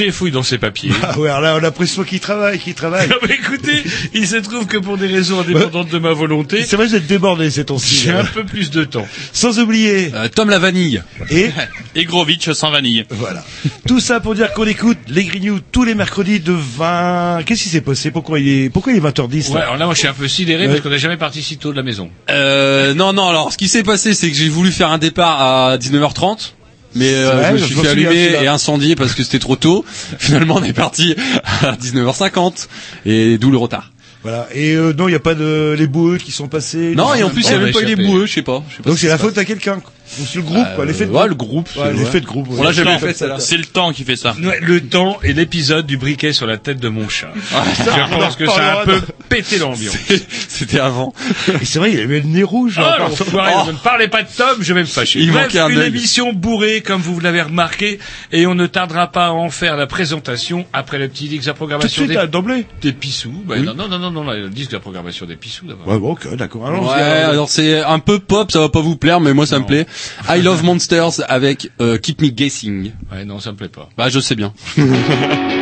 Roger fouille dans ses papiers. Ah ouais, alors là, on a l'impression qu'il travaille, qu'il travaille. Ah bah écoutez, il se trouve que pour des raisons indépendantes de ma volonté, C'est vrai, vous êtes débordé ces temps-ci. j'ai un peu plus de temps. Sans oublier, Euh, Tom la vanille. et Et Grovitch sans vanille. voilà. Tout ça pour dire qu'on écoute les Grignoux tous les mercredis de 20... Qu'est-ce qui s'est passé? Pourquoi il est, pourquoi il est 20h10 Ouais, là? Alors là, moi, je suis un peu sidéré Ouais. parce qu'on n'a jamais parti si tôt de la maison. Euh, non, non, alors ce qui s'est passé, c'est que j'ai voulu faire un départ à 19h30. Mais euh, Ouais, je me suis fait allumer et incendier parce que c'était trop tôt. Finalement, on est parti à 19h50 et d'où le retard. Voilà. Et euh, non, il n'y a pas de les boueux qui sont passés. Non, et en plus, il y on a même pas eu les boueux, je sais pas. Donc ce c'est la faute à quelqu'un. C'est le groupe, quoi, l'effet de ouais, groupe. le groupe, Ouais, c'est- l'effet ouais. de groupe. On l'a jamais Non, fait, celle-là. C'est le temps qui fait ça. Le temps et l'épisode du briquet sur la tête de mon chat. je pense que ça a un peu pété l'ambiance. C'était avant. Et c'est vrai, il avait le nez rouge. Ah, encore. l'enfoiré, Oh. Ne parlez pas de Tom, je vais me fâcher. Il Bref, une émission bourrée, comme vous l'avez remarqué, et on ne tardera pas à en faire la présentation après le petit disque de la Tout de programmation suite, des, là, d'emblée. des pissous. Bah, non, non, non, non, le disque de la programmation des pissous d'abord. Ouais, bon, ok, d'accord. Alors. alors c'est un peu pop, ça va pas vous plaire, mais moi ça me plaît. I Love Monsters avec euh, Keep Me Guessing. Ouais, non, ça me plaît pas. Bah je sais bien.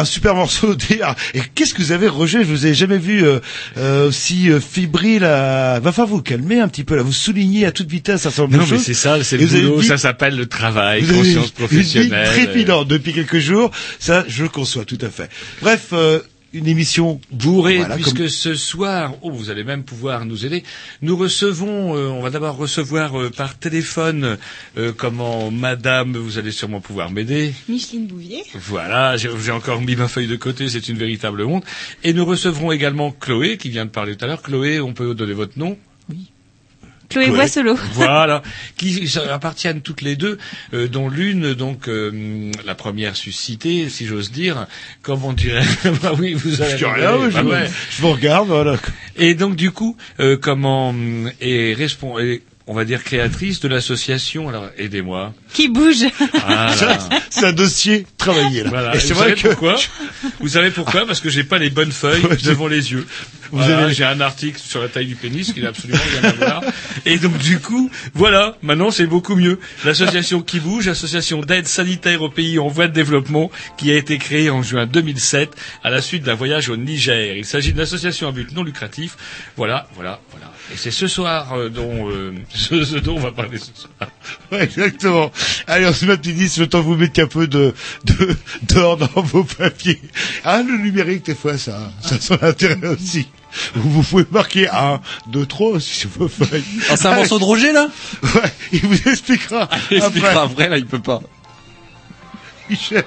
un super morceau. Ah, Et qu'est-ce que vous avez, Roger Je vous ai jamais vu euh, euh, aussi euh, fébrile. À... Va falloir vous calmer un petit peu là. Vous soulignez à toute vitesse un certain nombre Non, de mais c'est ça, c'est le boulot, dit- ça s'appelle le travail, Vous avez conscience une vie professionnelle. trépidante depuis quelques jours. Ça, je le conçois tout à fait. Bref, euh, une émission Bourré, Voilà, puisque comme- ce soir, oh, vous allez même pouvoir nous aider. Nous recevons, euh, on va d'abord recevoir euh, par téléphone, euh, comment Madame, vous allez sûrement pouvoir m'aider. Micheline Bouvier. Voilà, j'ai j'ai encore mis ma feuille de côté, c'est une véritable honte. Et nous recevrons également Chloé, qui vient de parler tout à l'heure. Chloé, on peut donner votre nom? Chloé Chloé. Boisselot. voilà, qui appartiennent toutes les deux, euh, dont l'une, donc euh, la première suscitée, si j'ose dire, comme on dirait. bah oui, vous allez. Je rien, je, bah vous- ouais. je vous regarde, voilà. Et donc du coup, euh, comment est est, on va dire créatrice de l'association. Alors aidez-moi. Qui bouge. Voilà. C'est un dossier travaillé là. Voilà. Et Et c'est vous vrai savez que pourquoi? Vous savez pourquoi? Parce que j'ai pas les bonnes feuilles devant les yeux. Voilà, avez- J'ai un article sur la taille du pénis qui n'a absolument rien à voir. Et donc du coup, voilà, maintenant c'est beaucoup mieux. L'association qui bouge, association d'aide sanitaire aux pays en voie de développement, qui a été créée en juin 2007 à la suite d'un voyage au Niger. Il s'agit d'une association à but non lucratif. Voilà, voilà, voilà. Et c'est ce soir euh, dont euh, ce, ce dont on va parler ce soir. Ouais, exactement. Allez, on se met un petit disque, le temps que vous mettez un peu de, de, d'or dans vos papiers. Ah, le numérique, des fois, ça, ça a son intérêt aussi. Vous pouvez marquer un, deux, trois sur vos feuilles. Ah, c'est un morceau de Roger, là Ouais, il vous expliquera. Il expliquera après. après, là, il peut pas. Il cherche.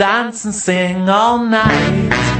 Dance and sing all night.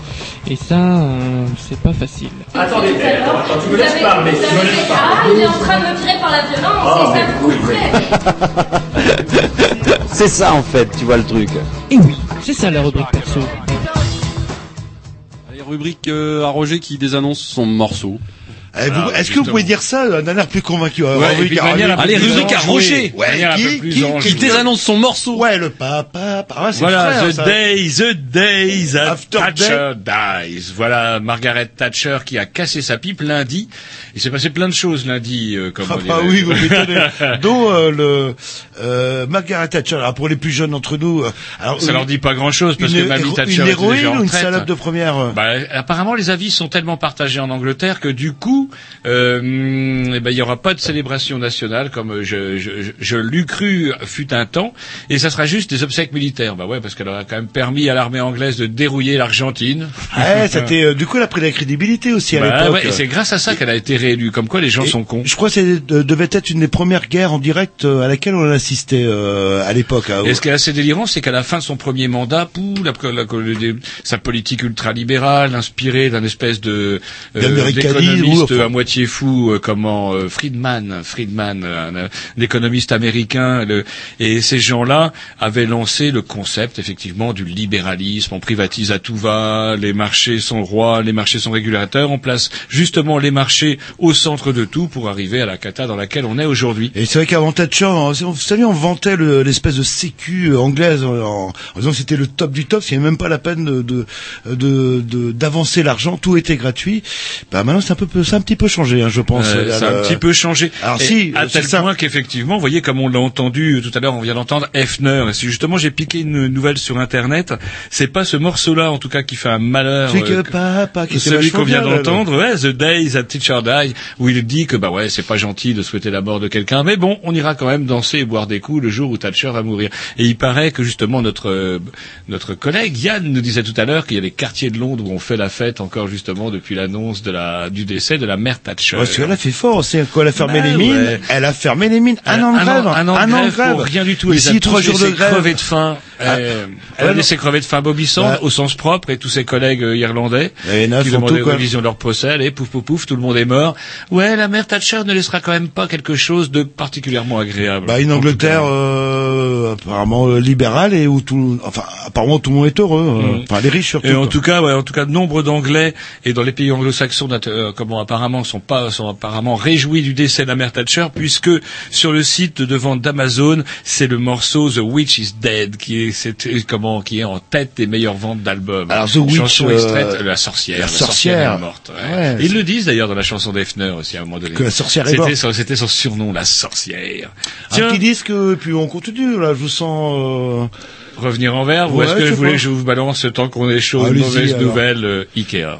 Et ça, euh, c'est pas facile. Attendez, attends, attends, tu me laisses parler, tu me laisses parler. Ah, il est en train de me tirer par la violence, Ah, c'est ça oui. C'est ça en fait, tu vois le truc. Et oui, c'est ça la rubrique perso. Allez, rubrique euh, à Roger qui désannonce son morceau. Eh, Est-ce que vous pouvez dire ça d'un air plus convaincu euh, Ouais, rubrique à- Allez, rubrique à. De Ouais, qui, qui, qui désannonce son morceau? Ouais, le papa. C'est Voilà, frère, The ça. Day, The Day that After Thatcher dies. Voilà, Margaret Thatcher qui a cassé sa pipe lundi. Il s'est passé plein de choses lundi, euh, comme Ah bah oui, vous m'étonnez. Dont euh, le euh, Margaret Thatcher. Alors pour les plus jeunes d'entre nous, euh, alors Ça leur dit pas grand chose parce une, que Mamie Thatcher une héroïne ou une salope de première. euh? Bah, apparemment, les avis sont tellement partagés en Angleterre que du coup, euh, eh ben, il y aura pas de célébration nationale comme je, je, je, je l'eus cru fut un temps, et ça sera juste des obsèques militaires. Bah ouais, parce qu'elle aura quand même permis à l'armée anglaise de dérouiller l'Argentine. Ouais, c'était euh, du coup elle a pris de la crédibilité aussi à Bah l'époque. ouais, et c'est grâce à ça qu'elle a été réélue. Comme quoi, les gens sont cons. Je crois que c'est euh, devait être une des premières guerres en direct euh, à laquelle on assistait euh, à l'époque. hein. Et ce qui est assez délirant, c'est qu'à la fin de son premier mandat, pou, la, la- la- sa politique ultralibérale, inspirée d'un espèce de euh, À moitié fou, euh, comment euh, Friedman, Friedman, un, un économiste américain, le- et ces gens-là avaient lancé le concept effectivement du libéralisme. On privatise à tout va, les marchés sont rois, les marchés sont régulateurs. On place justement les marchés au centre de tout pour arriver à la cata dans laquelle on est aujourd'hui. Et c'est vrai qu'avant Thatcher, vous savez, on vantait le- l'espèce de sécu anglaise en, en disant que c'était le top du top, c'est même pas la peine de de- de- de- d'avancer l'argent, tout était gratuit. Bah maintenant c'est un peu, c'est un petit peu changé, hein, je pense. Euh, ça a un petit peu changé. Alors Et si, à c'est tel ça. point qu'effectivement, vous voyez, comme on l'a entendu euh, tout à l'heure, on vient d'entendre Hefner. Et c'est justement, j'ai piqué une nouvelle sur Internet. C'est pas ce morceau-là, en tout cas, qui fait un malheur. C'est que euh, papa qui était celui qu'on vient d'entendre, ouais, The Days that Teacher Die, où il dit que bah ouais, c'est pas gentil de souhaiter la mort de quelqu'un, mais bon, on ira quand même danser et boire des coups le jour où Thatcher va mourir. Et il paraît que justement notre euh, notre collègue Yann nous disait tout à l'heure qu'il y a des quartiers de Londres où on fait la fête encore justement depuis l'annonce de la du décès de la mère Thatcher. Parce qu'elle a fait fort aussi, quand elle a fermé Bah les mines, ouais. elle a fermé les mines, un Un- an de grève, un an de grève rien du tout. Ici, trois jours de grève. de faim. Ah. Euh, Elle elle a laissé crever de faim Bobby Sand, Bah. au sens propre, et tous ses collègues euh, irlandais, Et qui demandaient une révision de leur procès, allez, pouf, pouf, pouf, tout le monde est mort. Ouais, la mère Thatcher ne laissera quand même pas quelque chose de particulièrement agréable. Bah, une Angleterre euh, apparemment euh, libérale et où tout, enfin apparemment tout le monde est heureux, euh, Mm. enfin les riches surtout. Et en quoi. tout cas, ouais, en tout cas, nombre d'Anglais et dans les pays anglo-saxons, euh, comment apparemment sont pas, sont apparemment réjouis du décès de la mère Thatcher, puisque sur le site de vente d'Amazon, c'est le morceau The Witch is Dead qui est, c'est, euh, comment, qui est en tête des meilleures ventes d'albums. Alors, The Witch, chanson euh, extraite, euh, la sorcière, la la sorcière, sorcière. est morte. ouais. Ouais, Et Ils le disent d'ailleurs dans la chanson d'Efner aussi à un moment donné. Que la sorcière est C'était morte. son- C'était son surnom, la sorcière. Un petit disque, et puis on continue. Là, je vous sens. euh, revenir en verbe ou est-ce que je voulais que je vous balance tant qu'on est chaud une mauvaise alors. nouvelle euh, Ikea?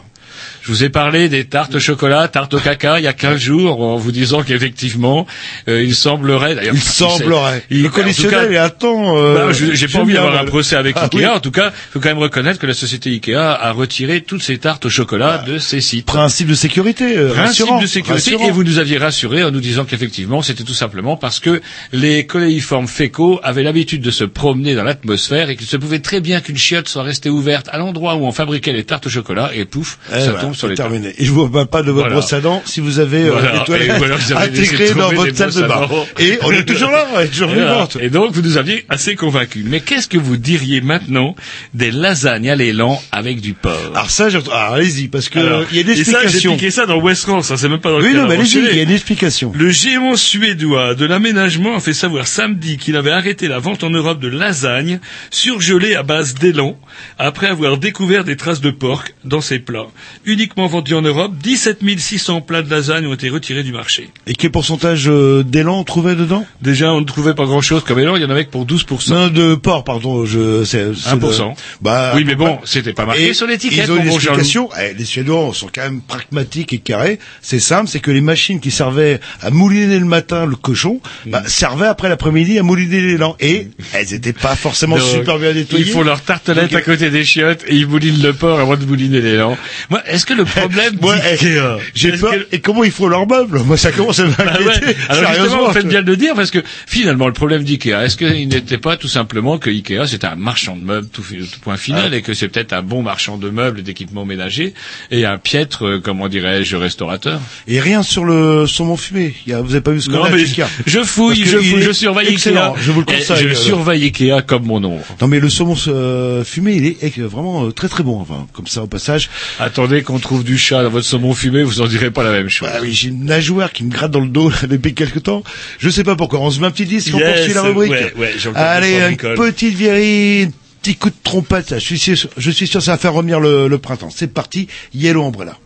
Je vous ai parlé des tartes au chocolat, tartes au caca, il y a 15 jours, en vous disant qu'effectivement, euh, il semblerait... d'ailleurs, Il semblerait. il- le cas, conditionnel est à temps. euh, bah, j'ai pas envie d'avoir un procès avec Ah, Ikea. oui. En tout cas, il faut quand même reconnaître que la société Ikea a retiré toutes ces tartes au chocolat de ses sites. Principe de sécurité. euh, Principe rassurant, de sécurité rassurant. et vous nous aviez rassuré en nous disant qu'effectivement c'était tout simplement parce que les coléiformes fécaux avaient l'habitude de se promener dans l'atmosphère et qu'il se pouvait très bien qu'une chiotte soit restée ouverte à l'endroit où on fabriquait les tartes au chocolat et pouf, Eh ça ben, tombe sur c'est les terminé. Et je vous parle pas de votre Voilà. brosse à dents si vous avez euh, Voilà. des toilettes intégrées dans votre des salle de bain. Et on est toujours là, on est toujours vivante. Et donc vous nous aviez assez convaincus. Mais qu'est-ce que vous diriez maintenant des lasagnes à l'élan avec du porc? Alors ça, allez-y, parce que Alors, il y a une et ça, j'ai explication. piqué ça dans West France, hein, c'est même pas dans le Oui, non, mais allez-y, il y a une explication. Le géant suédois de l'aménagement a fait savoir samedi qu'il avait arrêté la vente en Europe de lasagnes surgelées à base d'élan après avoir découvert des traces de porc dans ses plats. Une uniquement vendu en Europe. 17 600 plats de lasagne ont été retirés du marché. Et quel pourcentage euh, d'élan on trouvait dedans? Déjà, on ne trouvait pas grand-chose comme élan. Il y en avait que pour 12%. Non, de porc, pardon. Je, c'est, c'est 1%. de- Bah, oui, mais bon, c'était pas marqué et sur l'étiquette. Ils ont une bon explication. Eh, les Suédois sont quand même pragmatiques et carrés. C'est simple, c'est que les machines qui servaient à mouliner le matin le cochon, Mm. bah, servaient après l'après-midi à mouliner l'élan. Et elles étaient pas forcément Donc, super bien nettoyées. Ils font leur tartelette Donc, à côté des chiottes et ils moulinent le porc avant de mouliner l'élan. Moi, est-ce que le problème Ouais, d'Ikea- eh, j'ai peur. que- Et comment ils font leurs meubles Moi, ça commence à Bah m'inquiéter. ouais. Alors justement, vous faites bien de le dire parce que finalement, le problème d'Ikea, est-ce qu'il n'était pas tout simplement que Ikea c'était un marchand de meubles tout, tout point final Ah. et que c'est peut-être un bon marchand de meubles et d'équipements ménagers et un piètre, euh, comment dirais-je, restaurateur? Et rien sur le saumon fumé. Il y a- vous avez pas vu ce qu'on a mais Ikea? je fouille, je il fouille, je surveille excellent, Ikea. Je vous le Et conseille. Je euh, surveille Ikea comme mon ombre. Non mais le saumon euh, fumé, il est euh, vraiment euh, très très bon. Enfin, comme ça au passage. Attendez qu'on trouve du chat dans votre saumon fumé, vous en direz pas la même chose. Bah oui, j'ai une nageoire qui me gratte dans le dos depuis quelque temps. Je sais pas pourquoi. On se met un petit disque, on Yes, poursuit la rubrique. ouais, ouais, Allez, une petite vieille, un petit coup de trompette. Je suis sûr, je suis sûr que ça va faire revenir le, le printemps. C'est parti, Yellow Umbrella.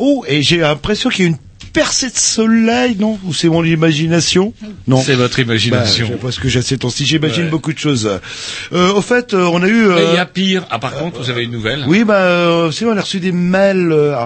Oh, et j'ai l'impression qu'il y a une percée de soleil, non? Ou c'est mon imagination? Non. C'est votre imagination. Bah, je sais pas ce que j'ai ces temps-ci. J'imagine Ouais. beaucoup de choses. Euh, au fait, euh, on a eu. Mais euh, il y a pire. Ah, par contre, vous avez une nouvelle Oui, bah, euh, c'est vrai, on a reçu des mails. euh,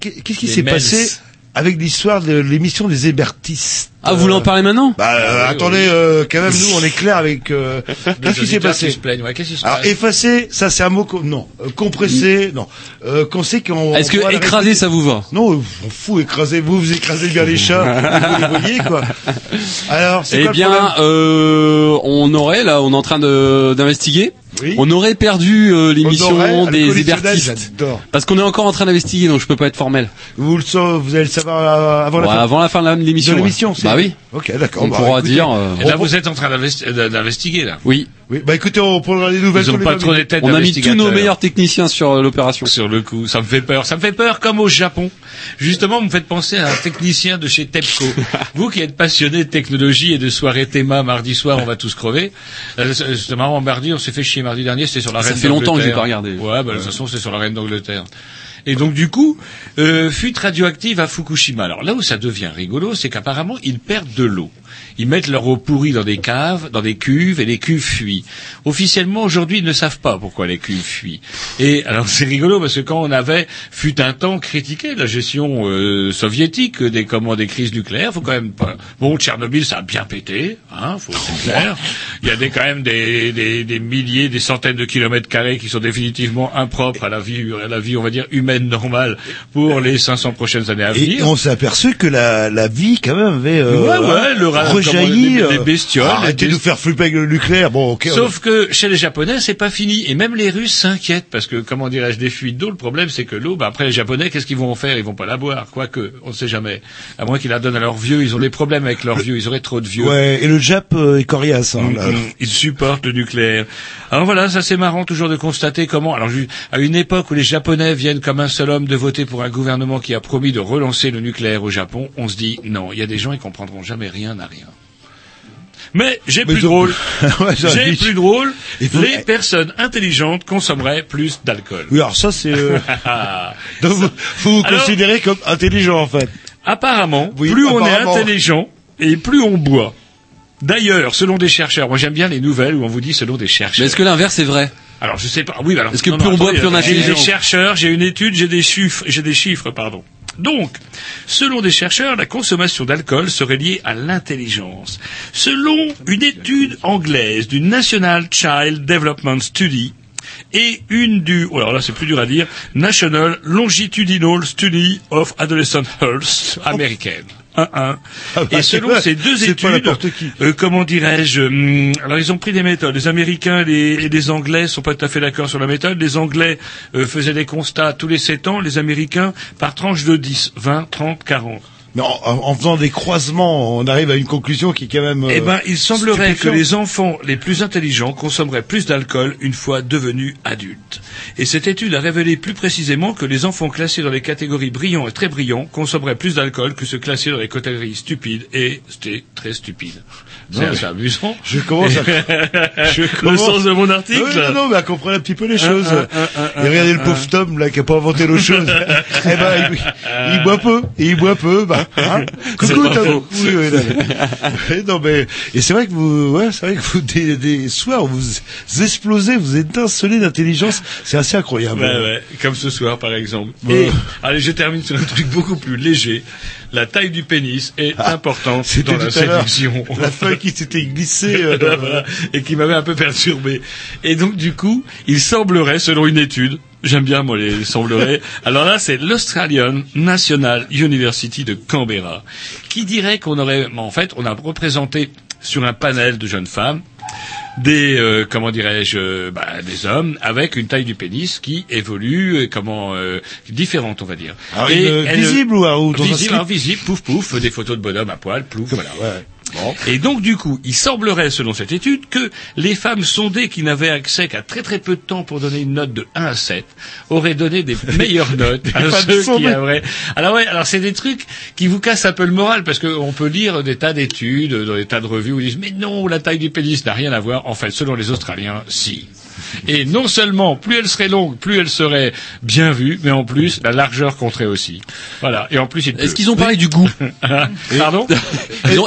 qu'est- Qu'est-ce qui s'est passé avec l'histoire de l'émission des hébertistes? Ah, vous voulez en parler maintenant Bah, euh, oui, attendez, oui. euh, quand même, nous, on est clair avec... euh, Qu'est-ce qui s'est passé se plaignent. Ouais, qu'est-ce qui se Alors, passe effacer, ça c'est un mot... co- Non. Euh, compressé, non. Euh, qu'on sait qu'on... Est-ce on que écraser, ça vous va Non, on fout écraser. Vous, vous écrasez bien les chats. vous les voyez, quoi. Alors, c'est Eh quoi le bien, problème euh, on aurait, là, on est en train de- d'investiguer. Oui. On aurait perdu euh, On l'émission des hébertistes. Parce qu'on est encore en train d'investiguer, donc je peux pas être formel. Vous le savez, vous allez le savoir euh, avant Ouais, la fin avant la fin de l'émission. de l'émission. ouais. c'est- Bah oui. Ok, d'accord. On Bah, pourra écoutez, dire. euh, Et là, vous êtes en train d'investi- euh, d'investiguer, là. Oui. Oui, bah écoutez, on prendra les nouvelles. Ils ont sur les pas familles. trop des têtes On a mis tous nos meilleurs techniciens sur euh, l'opération. Sur le coup, ça me fait peur. Ça me fait peur comme au Japon. Justement, vous me faites penser à un technicien de chez TEPCO. vous qui êtes passionné de technologie et de soirée théma mardi soir, on va tous crever. Euh, c'est c'est marrant, mardi, on s'est fait chier mardi dernier, c'était sur la Ça reine fait longtemps que j'ai d'Angleterre. pas regardé. Ouais, bah, de toute façon, c'est sur la reine d'Angleterre. Et donc du coup, euh, fuite radioactive à Fukushima. Alors là où ça devient rigolo, c'est qu'apparemment ils perdent de l'eau. Ils mettent leur eau pourrie dans des caves, dans des cuves, et les cuves fuient. Officiellement, aujourd'hui, ils ne savent pas pourquoi les cuves fuient. Et alors c'est rigolo parce que quand on avait, fut un temps, critiqué la gestion euh, soviétique des comment des crises nucléaires, faut quand même pas. Bon, Tchernobyl, ça a bien pété, hein, faut c'est clair. Il y a des quand même des, des, des milliers, des centaines de kilomètres carrés qui sont définitivement impropres à la vie, à la vie, on va dire humaine normale pour les 500 prochaines années à Et venir. on s'est aperçu que la, la vie, quand même, avait euh, Ouais, ouais, le comment, les- les euh, bestioles, Arrêtez de nous faire flipper avec le nucléaire. Bon, ok. on- Sauf que chez les Japonais, c'est pas fini. Et même les Russes s'inquiètent parce que, comment dirais-je, des fuites d'eau, le problème c'est que l'eau, bah, après les Japonais, qu'est-ce qu'ils vont en faire? Ils vont pas la boire. Quoique, on ne sait jamais. À moins qu'ils la donnent à leurs vieux, ils ont des problèmes avec leurs vieux, ils auraient trop de vieux. Ouais, et le Jap euh, est coriace. Hein, là. Mm, mm, Ils supportent le nucléaire. Alors voilà, ça c'est marrant toujours de constater comment, alors à une époque où les Japonais viennent comme un seul homme de voter pour un gouvernement qui a promis de relancer le nucléaire au Japon, on se dit non, il y a des gens ils comprendront jamais rien à rien. Mais j'ai plus ont- drôle. Ouais, j'ai j'ai plus drôle. Faut- Les personnes intelligentes consommeraient plus d'alcool. Oui, alors ça, c'est... euh. Donc, vous vous, vous Alors- considérez comme intelligent, en fait. Apparemment, Oui, plus on est intelligent et plus on boit. D'ailleurs, selon des chercheurs, moi j'aime bien les nouvelles où on vous dit selon des chercheurs. Mais est-ce que l'inverse est vrai? Alors je sais pas. Oui, bah alors. Est-ce que non, plus non, on boit, plus on est J'ai intelligent? des chercheurs, j'ai une étude, j'ai des chiffres, j'ai des chiffres, pardon. Donc, selon des chercheurs, la consommation d'alcool serait liée à l'intelligence. Selon une étude anglaise du National Child Development Study et une du, oh alors là c'est plus dur à dire, National Longitudinal Study of Adolescent Health américaine. 1-1. Ah bah, Et selon ces deux études, euh, comment dirais-je hum, Alors ils ont pris des méthodes. Les Américains et les, et les Anglais sont pas tout à fait d'accord sur la méthode. Les Anglais euh, faisaient des constats tous les 7 ans. Les Américains par tranche de 10, 20, 30, 40. Mais en, faisant des croisements, on arrive à une conclusion qui est quand même... euh, eh ben, il semblerait que les enfants les plus intelligents consommeraient plus d'alcool une fois devenus adultes. Et cette étude a révélé plus précisément que les enfants classés dans les catégories brillants et très brillants consommeraient plus d'alcool que ceux classés dans les catégories stupides et c'était très stupide. C'est amusant. Je commence à... je Le commence- sens de mon article. Oui, non, non, mais à comprendre un petit peu les choses. et regardez le pauvre Tom, là, qui a pas inventé l'autre chose. eh ben, il, il boit peu, et il boit peu, bah, hein. Coucou, Tom. Oui, oui, non, non, mais, et c'est vrai que vous, ouais, c'est vrai que vous, des, des soirs, vous explosez, vous étincelez d'intelligence. C'est assez incroyable. Ouais, ouais, comme ce soir par exemple. Bon. Et allez, je termine sur un truc beaucoup plus léger. La taille du pénis est importante Ah, C'était dans la tout à l'heure. séduction. La feuille qui s'était glissée, euh, dans- Voilà, et qui m'avait un peu perturbé. Et donc du coup, il semblerait, selon une étude, j'aime bien moi les semblerait, alors là c'est l'Australian National University de Canberra, qui dirait qu'on aurait, en fait, on a représenté sur un panel de jeunes femmes des euh, comment dirais-je euh, bah, des hommes avec une taille du pénis qui évolue euh, comment euh, différente on va dire Alors, Et une, elle- visible ou, ou dans un visible, slip alors visible, pouf pouf, des photos de bonhomme à poil, plouf, voilà. Ouais. Bon. Et donc du coup, il semblerait, selon cette étude, que les femmes sondées qui n'avaient accès qu'à très très peu de temps pour donner une note de 1 à 7 auraient donné des meilleures notes à ceux qui auraient. Alors ouais, alors c'est des trucs qui vous cassent un peu le moral parce qu'on peut lire des tas d'études, dans des tas de revues où ils disent mais non, la taille du pénis n'a rien à voir. En fait, selon les Australiens, si. Et non seulement plus elle serait longue, plus elle serait bien vue, mais en plus la largeur compterait aussi. Voilà. Et en plus, il Est-ce qu'ils ont parlé du goût Pardon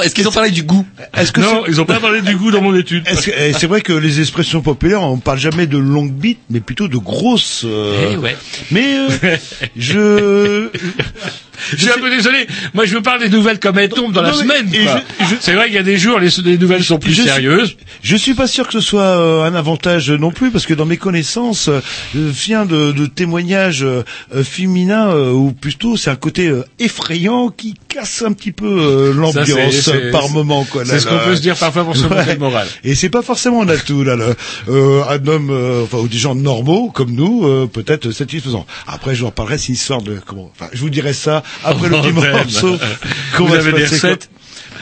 Est-ce qu'ils ont parlé du goût que Non, ils ont pas parlé du goût dans mon étude. Eh, c'est vrai que les expressions populaires, on parle jamais de longue bite, mais plutôt de grosse. euh, Eh ouais. Mais euh, je, Je suis un peu désolé. Moi, je vous parle des nouvelles comme elles tombent dans la Non, semaine. C'est vrai qu'il y a des jours, les, les nouvelles sont plus je suis- sérieuses. Je suis pas sûr que ce soit euh, un avantage non plus, parce que dans mes connaissances, euh, je viens de, de témoignages euh, euh, féminins, euh, ou plutôt c'est un côté euh, effrayant qui casse un petit peu euh, l'ambiance par moment. quoi. C'est ce qu'on peut se dire parfois pour se monter le moral. Et c'est pas forcément un atout là. là. Euh, un homme, euh, enfin ou des gens normaux comme nous, euh, peut-être satisfaisant. Après, je vous en parlerai c'est une histoire de comment. Enfin, je vous dirai ça après le Oh, petit ben. morceau. Vous avez des recettes?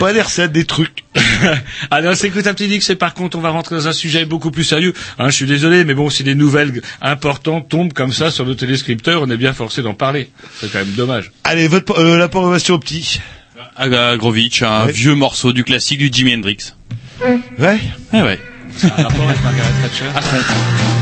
Pas des recettes, des trucs. Alors, c'est écoute un petit Dix, c'est par contre, on va rentrer dans un sujet beaucoup plus sérieux. Hein, je suis désolé, mais bon, si des nouvelles importantes tombent comme ça sur nos téléscripteurs, on est bien forcé d'en parler. C'est quand même dommage. Allez, votre euh, la programmation au petit. Agrovitch, un Ouais. vieux morceau du classique du Jimi Hendrix. Ouais. Ah ouais. Un rapport avec Margaret Thatcher.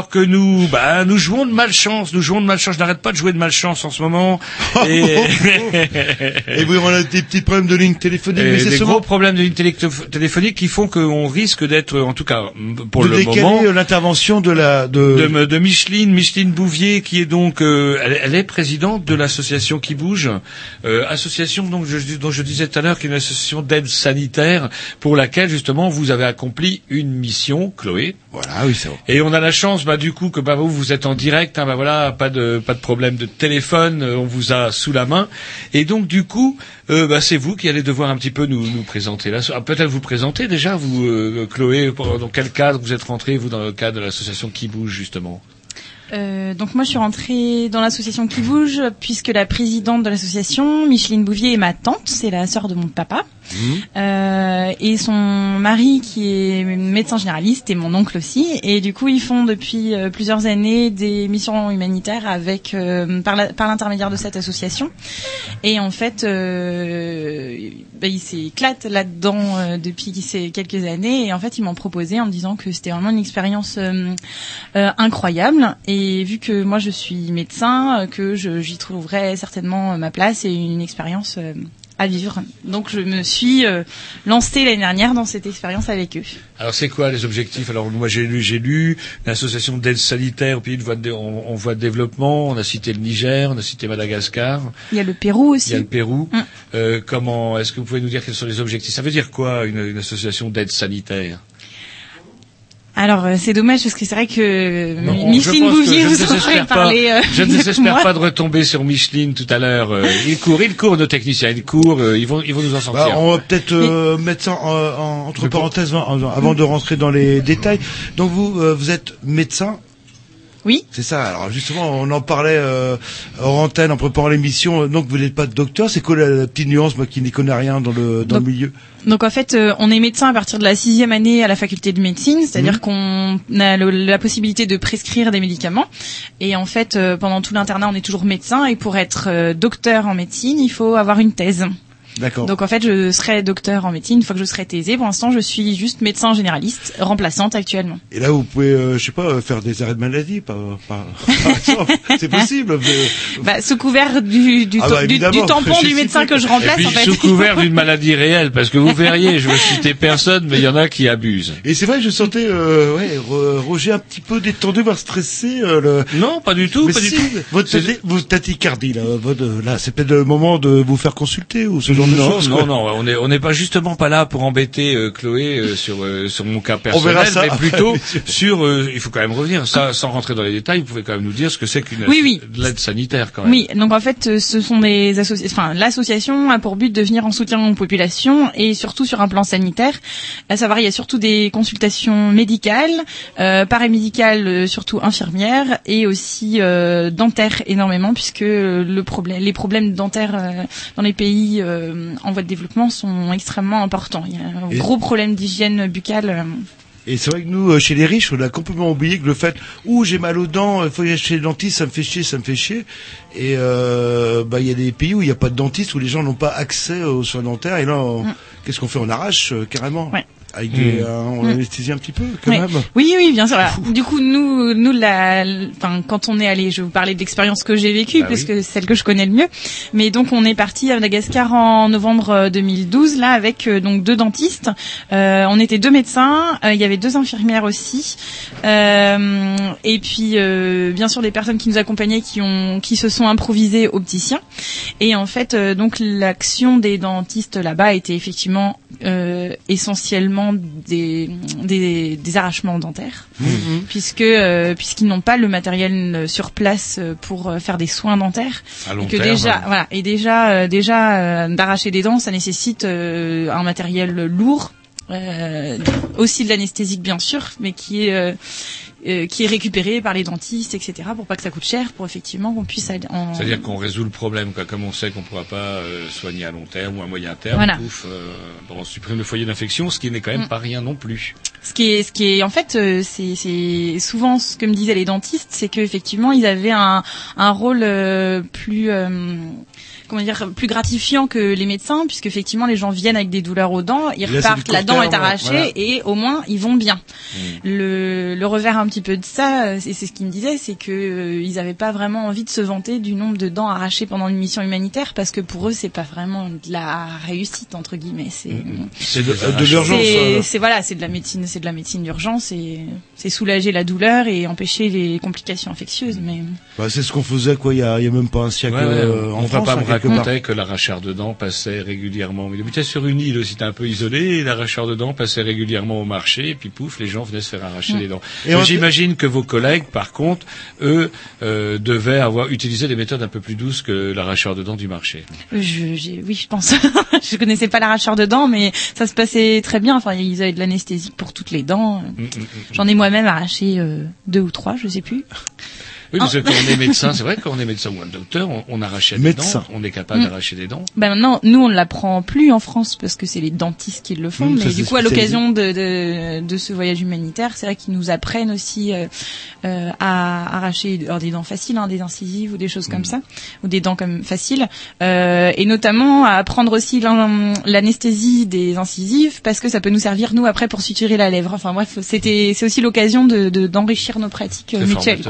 alors que nous, bah, nous jouons de malchance, nous jouons de malchance. Je n'arrête pas de jouer de malchance en ce moment. Et, Et oui, on a des petits problèmes de ligne téléphonique, mais c'est des gros problèmes de ligne télé- téléphonique qui font qu'on risque d'être, en tout cas, pour de le moment, euh, l'intervention de la de, de, de Micheline, Micheline Bouvier, qui est donc, euh, elle, elle est présidente de l'association qui bouge, euh, association donc je, dont je disais tout à l'heure qui est une association d'aide sanitaire pour laquelle justement vous avez accompli une mission, Chloé. Voilà, oui, c'est vrai. Et on a la chance, du coup que bah vous vous êtes en direct, hein, bah voilà, pas de problème de téléphone, euh, on vous a sous la main. Et donc du coup, euh, bah c'est vous qui allez devoir un petit peu nous présenter. Ah, Peut-être vous présenter déjà, vous euh, Chloé, dans quel cadre vous êtes rentrée vous dans le cadre de l'association qui bouge justement? Donc moi je suis rentrée dans l'association qui bouge puisque la présidente de l'association, Micheline Bouvier, est ma tante, c'est la sœur de mon papa. Euh, et son mari qui est médecin généraliste et mon oncle aussi. Et du coup ils font depuis euh, plusieurs années des missions humanitaires avec euh, par l'intermédiaire de cette association. Et en fait bah, ils s'éclatent là-dedans depuis ces quelques années. Et en fait ils m'ont proposé en me disant que c'était vraiment une expérience incroyable. Et vu que moi je suis médecin que j'y trouverais certainement ma place et une expérience à vivre. Donc je me suis euh, lancée l'année dernière dans cette expérience avec eux. Alors c'est quoi les objectifs? Alors moi j'ai lu, j'ai lu l'association d'aide sanitaire au pays de voie de, en, en voie de développement. On a cité le Niger, on a cité Madagascar. Il y a le Pérou aussi. Il y a le Pérou. Mm. Euh, comment est-ce que vous pouvez nous dire quels sont les objectifs? Ça veut dire quoi une, une association d'aide sanitaire? Alors euh, c'est dommage parce que c'est vrai que Non, Mi- Micheline que Bouvier ne vous aurait parlé euh, Je ne que désespère pas de retomber sur Micheline tout à l'heure. Euh, il court, il court nos techniciens, il court. euh, ils vont, ils vont nous en sortir. Bah, on va peut-être euh, mettre ça en, en- entre Mais parenthèses avant, avant de rentrer dans les détails. Donc vous, euh, vous êtes médecin. Oui. C'est ça. Alors justement, on en parlait euh, hors antenne en préparant l'émission. Donc vous n'êtes pas docteur. C'est quoi la, la petite nuance, moi qui n'y connais rien dans le dans Donc- le milieu? Donc en fait, euh, on est médecin à partir de la sixième année à la faculté de médecine, c'est-à-dire Mhm. qu'on a le- la possibilité de prescrire des médicaments. Et en fait, euh, pendant tout l'internat, on est toujours médecin. Et pour être euh, docteur en médecine, il faut avoir une thèse. D'accord. Donc en fait, je serai docteur en médecine une fois que je serai thésée. Pour l'instant, je suis juste médecin généraliste, remplaçante actuellement. Et là, vous pouvez, euh, je sais pas, euh, faire des arrêts de maladie, par, par, par exemple. C'est possible. mais- Bah, sous couvert du, du, Ah bah, du- évidemment, du tampon du médecin que je Et remplace, puis en fait. sous couvert d'une maladie réelle, parce que vous verriez, je veux citer personne, mais il y en a qui abusent. Et c'est vrai, que je sentais, euh, ouais, Ro- Roger un petit peu détendu, voire stressé. euh, le... Non, pas du tout, Mais pas si, du tout. Votre, C'est- tati- votre tachycardie, là, votre, là, c'est peut-être le moment de vous faire consulter ou ce genre de non, choses. non, quoi. non, on est on n'est pas justement pas là pour embêter euh, Chloé euh, sur euh, sur mon cas On verra personnel, ça mais après, plutôt sur. euh, il faut quand même revenir. Ça, sans rentrer dans les détails, vous pouvez quand même nous dire ce que c'est qu'une Oui, oui. de l'aide sanitaire quand même. Oui, donc en fait, euh, ce sont des associations. Enfin, l'association a pour but de venir en soutien aux populations et surtout sur un plan sanitaire. À savoir, il y a surtout des consultations médicales, euh, paramédicales, euh, surtout infirmières, et aussi euh, dentaires énormément, puisque le problème, les problèmes dentaires euh, dans les pays euh, en voie de développement sont extrêmement importants. Il y a un Et- gros problème d'hygiène buccale. euh, Et c'est vrai que nous, euh, chez les riches, on a complètement oublié que le fait, ouh, j'ai mal aux dents, il faut y aller chez le dentiste, ça me fait chier, ça me fait chier. Et euh, bah, il y a des pays où il n'y a pas de dentiste, où les gens n'ont pas accès aux soins dentaires. Et là, Mm. qu'est-ce qu'on fait? On arrache euh, carrément. Ouais. Avec des, Mm. euh, on Mm. anesthésie un petit peu, quand Oui. même. Oui, oui, bien sûr. Du coup, nous, nous, la, enfin, quand on est allé, je vais vous parler de l'expérience que j'ai vécue, Bah parce oui. que c'est celle que je connais le mieux. Mais donc, on est parti à Madagascar en novembre euh, 2012, là, avec euh, donc deux dentistes. Euh, on était deux médecins. euh, Il y avait deux infirmières aussi. Euh, et puis, euh, bien sûr, des personnes qui nous accompagnaient, qui ont, qui se sont improvisés opticiens. Et en fait, euh, donc, l'action des dentistes là-bas était effectivement euh, essentiellement des, des, des arrachements dentaires, Mhm. puisque euh, puisqu'ils n'ont pas le matériel euh, sur place pour faire des soins dentaires. À long et que terme. déjà, voilà, et déjà, euh, déjà euh, d'arracher des dents, ça nécessite euh, un matériel lourd. euh, aussi de l'anesthésique bien sûr, mais qui est euh, euh, qui est récupéré par les dentistes, etc. pour pas que ça coûte cher, pour effectivement qu'on puisse aller en... C'est-à-dire qu'on résout le problème, quoi. Comme on sait qu'on ne pourra pas euh, soigner à long terme ou à moyen terme, Voilà. pouf, euh, bon, on supprime le foyer d'infection, ce qui n'est quand même Mm. pas rien non plus. Ce qui est, ce qui est, en fait, euh, c'est, c'est souvent ce que me disaient les dentistes, c'est qu'effectivement, ils avaient un, un rôle euh, plus, euh, comment dire, plus gratifiant que les médecins, puisque effectivement, les gens viennent avec des douleurs aux dents, ils là, repartent, la dent est arrachée voilà. et au moins ils vont bien. Le, le revers un petit peu de ça, et c'est ce qu'il me disait, c'est que euh, ils avaient pas vraiment envie de se vanter du nombre de dents arrachées pendant une mission humanitaire, parce que pour eux, c'est pas vraiment de la réussite entre guillemets. C'est C'est de, de l'urgence. c'est euh, c'est- voilà, c'est de la médecine, c'est de la médecine d'urgence et c'est soulager la douleur et empêcher les complications infectieuses. Mais bah, c'est ce qu'on faisait quoi. Il y a, il y a même pas un siècle Ouais, ouais, euh, on en va pas hein, me part. raconter que l'arracheur de dents passait régulièrement. Il habitait sur une île aussi, c'était un peu isolé, et l'arracheur de dents passait régulièrement au marché, et puis pouf, les gens venaient se faire arracher les dents. Et Mais J'imagine que vos collègues, par contre, eux, euh, devaient avoir utilisé des méthodes un peu plus douces que l'arracheur de dents du marché. je, j'ai, oui, je pense. je connaissais pas l'arracheur de dents, mais ça se passait très bien. Enfin, ils avaient de l'anesthésie pour toutes les dents. Mm, mm, mm. J'en ai moi-même arraché euh, deux ou trois, je sais plus. Oui, parce que Ah. quand on est médecin, c'est vrai que quand on est médecin ou un docteur, on, on arrachait des Médecin. dents, on est capable Mm. d'arracher des dents. Ben maintenant, nous on ne l'apprend plus en France parce que c'est les dentistes qui le font. Mmh, ça, mais du coup, à l'occasion de, de, de ce voyage humanitaire, c'est vrai qu'ils nous apprennent aussi euh, euh, à arracher alors, des dents faciles, hein, des incisives ou des choses Mmh. comme ça, ou des dents comme faciles, euh, et notamment à apprendre aussi l'an- l'anesthésie des incisives parce que ça peut nous servir nous après pour suturer la lèvre. Enfin bref, c'était c'est aussi l'occasion de de- d'enrichir nos pratiques euh, mutuelles.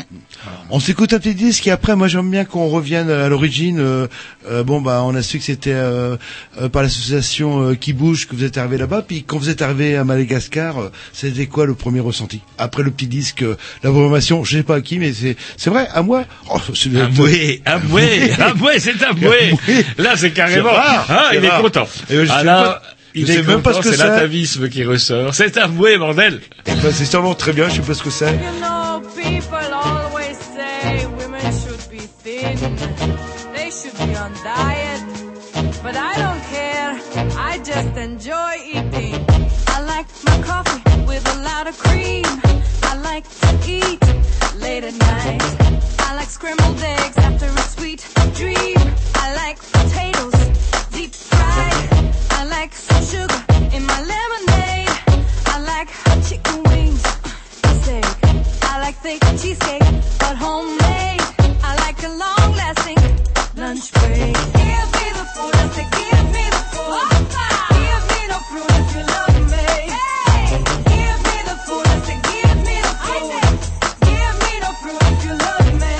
Quoi. On s'écoute un petit disque et après, moi j'aime bien qu'on revienne à l'origine. Euh, euh, bon, bah, on a su que c'était euh, euh, par l'association euh, qui bouge que vous êtes arrivé là-bas. Puis quand vous êtes arrivé à Madagascar, euh, c'était quoi le premier ressenti? Après le petit disque, euh, la programmation, je sais pas à qui, mais c'est c'est vrai, à moi? Oh, c'est Amoué, amoué, amoué, c'est amoué. Amoué. Là, c'est carrément. Rare, ah, c'est il est rare. content. Et ben, je ah sais là, pas- il je est sais même pas ce que c'est c'est. l'atavisme qui ressort. C'est amoué, bordel. Eh ben, c'est sûrement très bien, je sais pas ce que c'est. They should be on diet. But I don't care, I just enjoy eating. I like my coffee with a lot of cream. I like to eat late at night. I like scrambled eggs after a sweet dream. I like potatoes deep fried. I like some sugar in my lemonade. I like hot chicken wings. Uh, Steak. I like thick cheesecake, but homemade. I like a long lasting lunch break. Give me the food, I say give me the food. Give me no fruit if you love me. Give me the food, I say give me the food. Give me no fruit if you love me.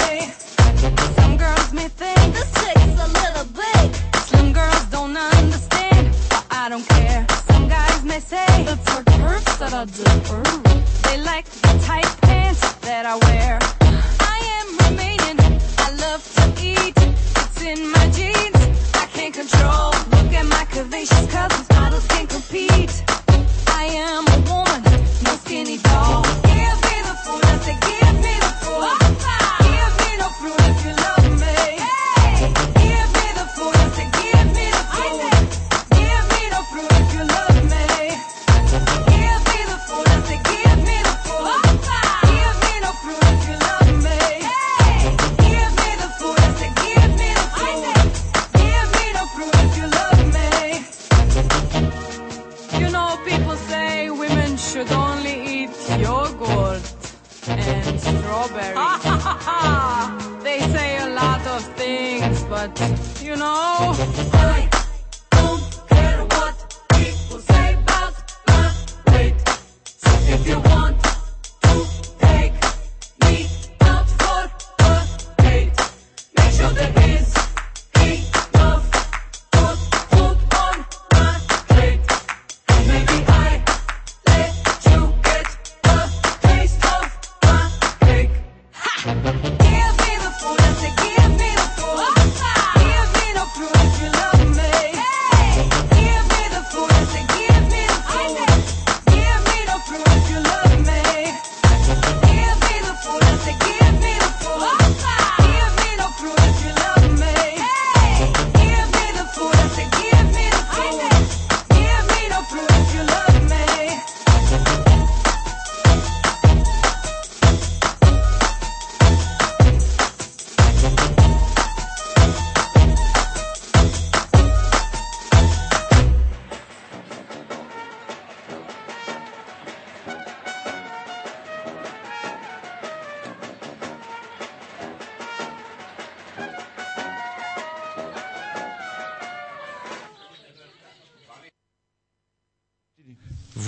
Some girls may think this chick's a little big. Slim girls don't understand, but I don't care. Some guys may say it's her curves that I do. They like the tight pants that I wear. In my jeans. I can't control. Look at my curvaceous cousins. Models can't compete. I am a woman, no skinny doll. Give me the food. I say, give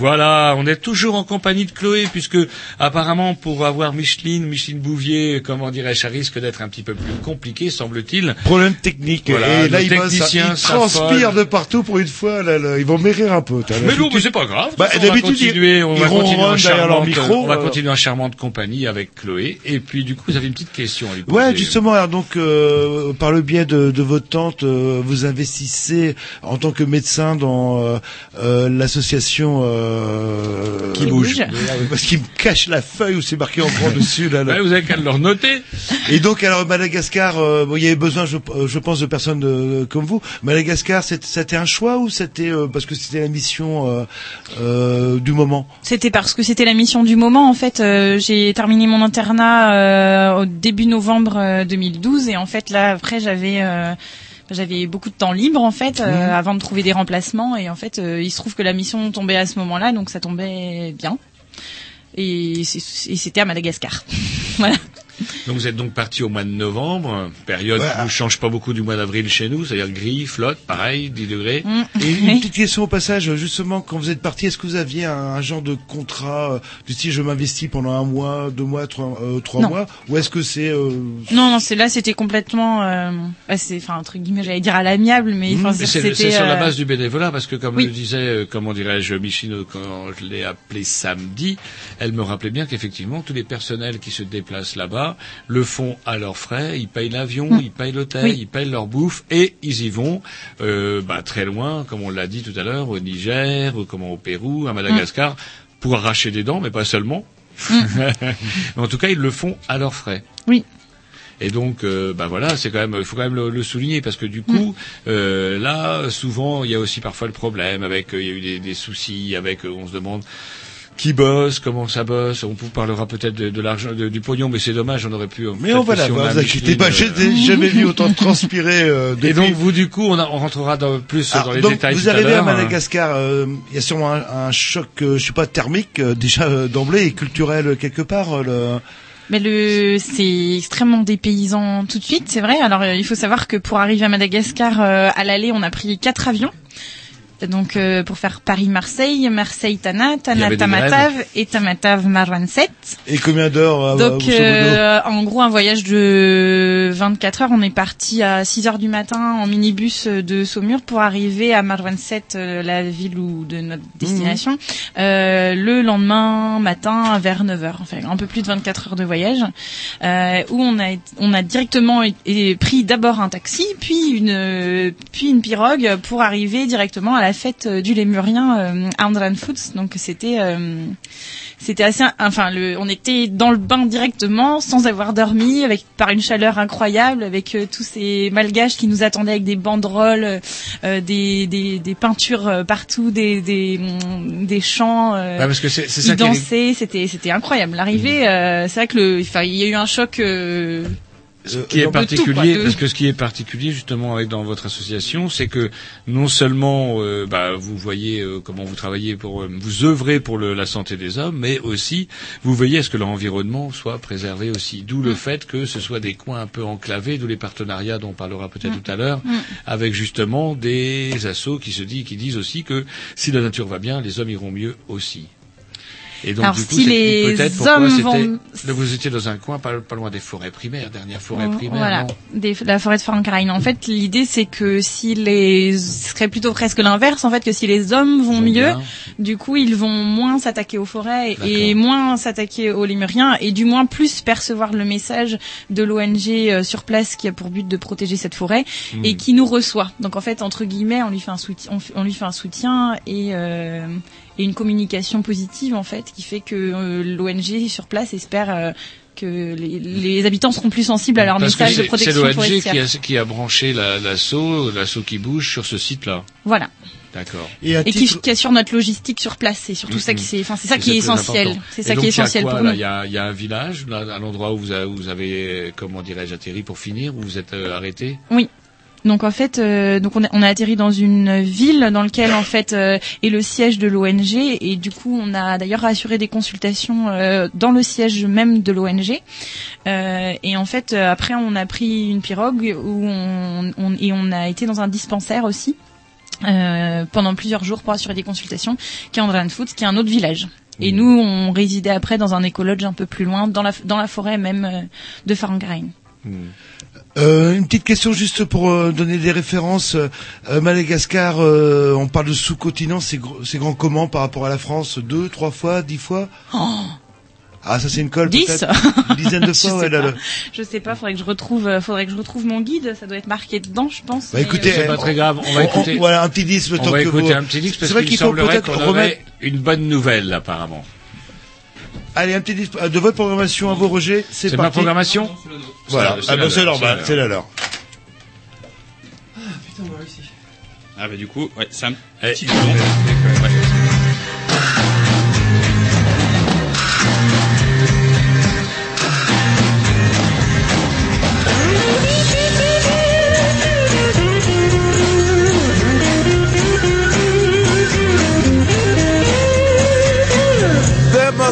Voilà, on est toujours en compagnie de Chloé puisque apparemment pour avoir Micheline, Micheline Bouvier, comment dirais-je, ça risque d'être un petit peu plus compliqué, semble-t-il. Problème technique. Voilà, et là, ils transpirent s'affolent. de partout pour une fois. Là, là, ils vont mérir un peu. Mais non, mais c'est pas grave. Bah, on va d'habitude, ils- on ils va continuer en charmante, micro, on va euh. continuer en charmante compagnie avec Chloé. Et puis, du coup, vous avez une petite question à lui poser. Ouais, justement. Alors donc, euh, par le biais de, de votre tante, euh, vous investissez en tant que médecin dans euh, euh, l'association euh, Qui bouge. Parce qu'il me cache la feuille où c'est marqué en grand dessus. Là, là. Ouais, vous avez qu'à le noter. Et donc, alors Madagascar, euh, bon, il y avait besoin, je, je pense, de personnes euh, comme vous. Madagascar, c'était un choix ou c'était euh, parce que c'était la mission euh, euh, du moment? C'était parce que c'était la mission du moment. En fait, euh, j'ai terminé mon internat euh, au début novembre euh, 2012 et en fait là après j'avais euh, j'avais beaucoup de temps libre en fait euh, avant de trouver des remplacements et en fait euh, il se trouve que la mission tombait à ce moment-là donc ça tombait bien et c'était à Madagascar. voilà. Donc vous êtes donc parti au mois de novembre, période Ouais. qui ne change pas beaucoup du mois d'avril chez nous, c'est-à-dire gris, flotte, pareil, 10 degrés. Mm. Et une petite question au passage, justement, quand vous êtes parti, est-ce que vous aviez un, un genre de contrat euh, du style je m'investis pendant un mois, deux mois, trois, euh, trois mois, ou est-ce que c'est euh, Non non c'est là c'était complètement c'est enfin entre guillemets j'allais dire à l'amiable mais C'est c'était c'est sur la base du bénévolat parce que comme oui. le disait, comment dirais-je, Michino quand je l'ai appelé samedi, elle me rappelait bien qu'effectivement tous les personnels qui se déplacent là-bas le font à leurs frais, ils payent l'avion, Mm. ils payent l'hôtel, Oui. ils payent leur bouffe et ils y vont euh, bah, très loin, comme on l'a dit tout à l'heure, au Niger, ou comment au Pérou, à Madagascar, pour arracher des dents, mais pas seulement. Mais en tout cas, ils le font à leurs frais. Oui. Et donc, euh, bah voilà, c'est quand même, il faut quand même le, le souligner parce que du coup, euh, là, souvent, il y a aussi parfois le problème avec, euh, il y a eu des, des soucis avec, on se demande qui bosse, comment ça bosse. On vous parlera peut-être de, de l'argent, du pognon, mais c'est dommage, on aurait pu. Mais on va que si vous inquiétez pas, j'ai euh, jamais vu autant de transpirer. Euh, Et donc vous, du coup, on, a- on rentrera dans, plus Alors, dans les donc, détails. vous tout à arrivez à, l'heure, hein. Madagascar, euh, il y a sûrement un, un choc, euh, je sais pas, thermique euh, déjà euh, d'emblée et culturel quelque part. euh, le... Mais le, c'est extrêmement dépaysant tout de suite, c'est vrai. Alors euh, il faut savoir que pour arriver à Madagascar, euh, à l'aller, on a pris quatre avions. Donc euh, pour faire Paris-Marseille, Marseille-Tana, Tana-Tamatave et Tamatave-Marwanset. Et combien d'heures euh, Donc euh, en gros un voyage de 24 heures, on est parti à 6 heures du matin en minibus de Saumur pour arriver à Marwanset, euh, la ville où de notre destination, euh, le lendemain matin vers 9 heures, enfin un peu plus de 24 heures de voyage, euh, où on a on a directement pris d'abord un taxi, puis une puis une pirogue pour arriver directement à la fête euh, du lémurien euh, à Andran Foods. Donc c'était euh, c'était assez enfin le on était dans le bain directement sans avoir dormi avec par une chaleur incroyable avec euh, tous ces malgaches qui nous attendaient avec des banderoles euh, des, des des peintures partout des des mm, des chants euh, Ouais, parce que c'est- c'est ils ça qui est- dansaient. C'était c'était incroyable. L'arrivée euh, c'est vrai que le enfin il y a eu un choc Ce qui est tout, particulier, parce que ce qui est particulier justement avec dans votre association, c'est que non seulement euh, bah, vous voyez euh, comment vous travaillez pour, euh, vous œuvrez pour le- la santé des hommes, mais aussi vous veillez à ce que leur environnement soit préservé aussi. D'où Mm. le fait que ce soit des coins un peu enclavés, d'où les partenariats dont on parlera peut-être Mm. tout à l'heure, Mm. avec justement des assos qui se disent, qui disent aussi que si la nature va bien, les hommes iront mieux aussi. Et donc, Alors, du coup, si les hommes vont- vous étiez dans un coin pas, pas loin des forêts primaires, dernière forêt Oh, primaire, voilà, des, la forêt de Frankenstein. En fait, l'idée c'est que si les, ce serait plutôt presque l'inverse, en fait, que si les hommes vont mieux, bien. du coup, ils vont moins s'attaquer aux forêts et moins s'attaquer aux lémuriens et du moins plus percevoir le message de l'ONG euh, sur place qui a pour but de protéger cette forêt Hmm. et qui nous reçoit. Donc en fait, entre guillemets, on lui fait un soutien, on, on lui fait un soutien et euh, et une communication positive en fait qui fait que euh, l'ONG sur place espère euh, que les, les habitants seront plus sensibles à leur Parce message de c'est- protection C'est l'ONG forestière. qui a, qui a branché la- l'assaut, l'assaut qui bouge sur ce site-là. Voilà. D'accord. Et, qui, qui assure notre logistique sur place. C'est surtout ça qui c'est, enfin c'est ça Et qui est essentiel. C'est ça donc, qui est il y a essentiel quoi, pour là? Nous. Il y a, il y a un village, là, à l'endroit où vous, a- vous avez, comment dirais-je, atterri pour finir, où vous êtes euh, arrêté? Oui. Donc en fait, euh, donc on a, on a atterri dans une ville dans laquelle en fait euh, est le siège de l'ONG et du coup on a d'ailleurs assuré des consultations euh, dans le siège même de l'ONG Euh, et en fait euh, après on a pris une pirogue où on, on- et on a été dans un dispensaire aussi euh, pendant plusieurs jours pour assurer des consultations, qui est Andréan Foot, qui est un autre village. Et nous, on résidait après dans un écologe un peu plus loin, dans la, dans la forêt même de Farangarain. Euh, une petite question juste pour euh, donner des références. Euh, Madagascar, euh, on parle de sous-continent, c'est gr- c'est grand comment par rapport à la France? Deux, trois fois, dix fois? Ah, ça c'est une colle Dix peut-être? Une dizaine de Je fois, sais ouais. là, pas. là. Je sais pas, faudrait que je retrouve, euh, faudrait que je retrouve mon guide, ça doit être marqué dedans, je pense. Bah mais, écoutez, euh, C'est pas très grave, on va écouter. voilà, un petit disque le On va que écouter vous- un petit disque parce C'est vrai qu'il qu'il faut semblerait peut-être remettre. une bonne nouvelle apparemment. Allez, un petit disque euh, de votre programmation à vous, Roger. C'est C'est parti. ma programmation Voilà, C'est ah la bah, c'est leur, normal, c'est c'est la la leur. leur. Putain, moi aussi. Ah bah du coup, ouais, Sam. Eh,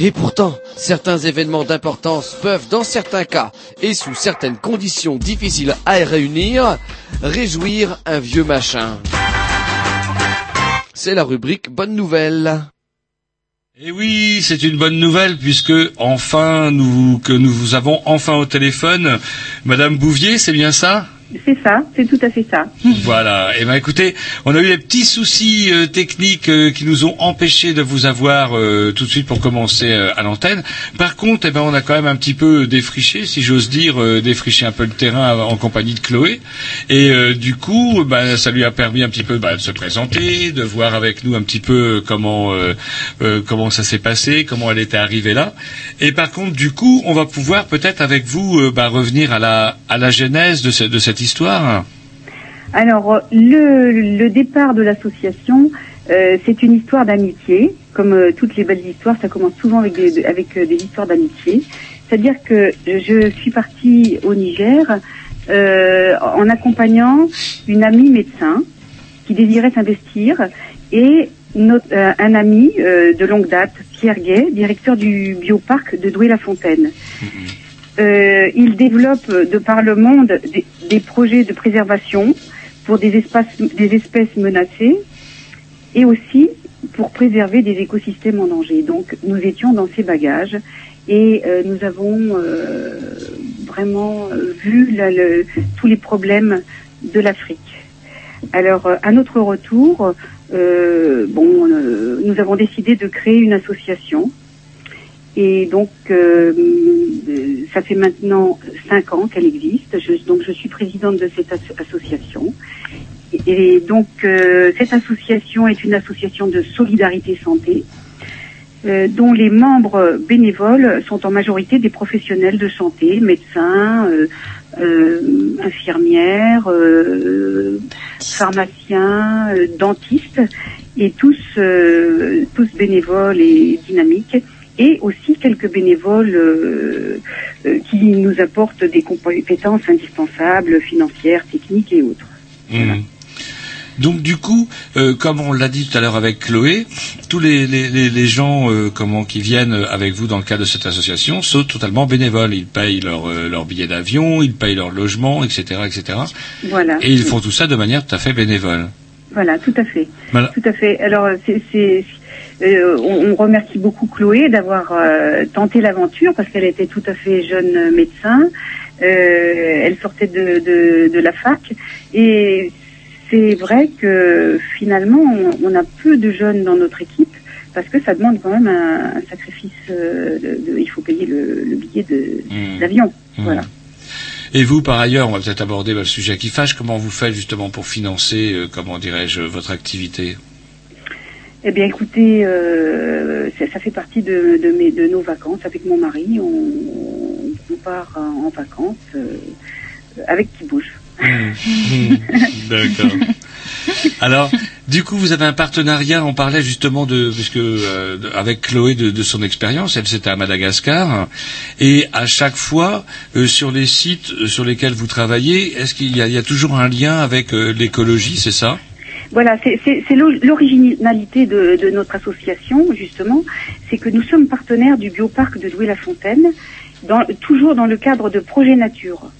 et pourtant, certains événements d'importance peuvent, dans certains cas, et sous certaines conditions difficiles à réunir, réjouir un vieux machin. C'est la rubrique Bonne Nouvelle. Et oui, c'est une bonne nouvelle puisque enfin nous que nous vous avons enfin au téléphone Madame Bouvier, c'est bien ça? C'est ça, c'est tout à fait ça. Voilà. Eh ben écoutez, on a eu des petits soucis euh, techniques euh, qui nous ont empêchés de vous avoir euh, tout de suite pour commencer à l'antenne. Par contre, eh ben on a quand même un petit peu défriché, si j'ose dire, défriché un peu le terrain en compagnie de Chloé. Et du coup, ben, ça lui a permis un petit peu bah, de se présenter, de voir avec nous un petit peu comment comment ça s'est passé, comment elle était arrivée là. Et par contre, du coup, on va pouvoir peut-être avec vous bah, revenir à la à la genèse de cette histoire. Alors, le, le départ de l'association, euh, c'est une histoire d'amitié. Comme euh, toutes les belles histoires, ça commence souvent avec des, avec, euh, des histoires d'amitié. C'est-à-dire que je suis partie au Niger en accompagnant une amie médecin qui désirait s'investir et notre- un ami de longue date, Pierre Gay, directeur du bioparc de Douai-la-Fontaine. Euh, il développe de par le monde des, des projets de préservation pour des, espaces, des espèces menacées et aussi pour préserver des écosystèmes en danger. Donc nous étions dans ces bagages et euh, nous avons euh, vraiment euh, vu la- le- tous les problèmes de l'Afrique. Alors euh, à notre retour, euh, bon, euh, nous avons décidé de créer une association et donc, euh, euh, ça fait maintenant cinq ans qu'elle existe. Je, donc, je suis présidente de cette asso- association. Et, donc, euh, cette association est une association de solidarité santé, euh, dont les membres bénévoles sont en majorité des professionnels de santé, médecins, euh, euh, infirmières, pharmaciens, dentistes, et tous, tous bénévoles et dynamiques et aussi quelques bénévoles euh, euh, qui nous apportent des compétences indispensables, financières, techniques et autres. Mhm. Donc du coup, euh, comme on l'a dit tout à l'heure avec Chloé, tous les, les, les, les gens euh, comment qui viennent avec vous dans le cadre de cette association sont totalement bénévoles. Ils payent leur, euh, leur billet d'avion, ils payent leur logement, etc., etc. Voilà. Et ils font tout ça de manière tout à fait bénévole. Voilà, tout à fait. Voilà. Tout à fait. Alors, c'est, euh, on, on remercie beaucoup Chloé d'avoir euh, tenté l'aventure parce qu'elle était tout à fait jeune euh, médecin. Elle sortait de, de, de la fac et c'est vrai que finalement on, on a peu de jeunes dans notre équipe parce que ça demande quand même un, un sacrifice. de, il faut payer le, le billet de, Mhm. d'avion. Voilà. Et vous, par ailleurs, on va peut-être aborder bah, le sujet qui fâche. Comment vous faites justement pour financer, euh, comment dirais-je, votre activité? Eh bien, écoutez, euh, ça, ça fait partie de, de, mes, de nos vacances avec mon mari. On, on part en vacances euh, avec qui bouge. D'accord. Alors, du coup, vous avez un partenariat. On parlait justement de, puisque euh, avec Chloé de, de son expérience, elle c'était à Madagascar, et à chaque fois euh, sur les sites euh, sur lesquels vous travaillez, est-ce qu'il y y a toujours un lien avec euh, l'écologie, c'est ça? Voilà, c'est- c'est c'est l'o- l'originalité de, de notre association, justement, c'est que nous sommes partenaires du bioparc de Douai-la-Fontaine, dans, toujours dans le cadre de projets nature.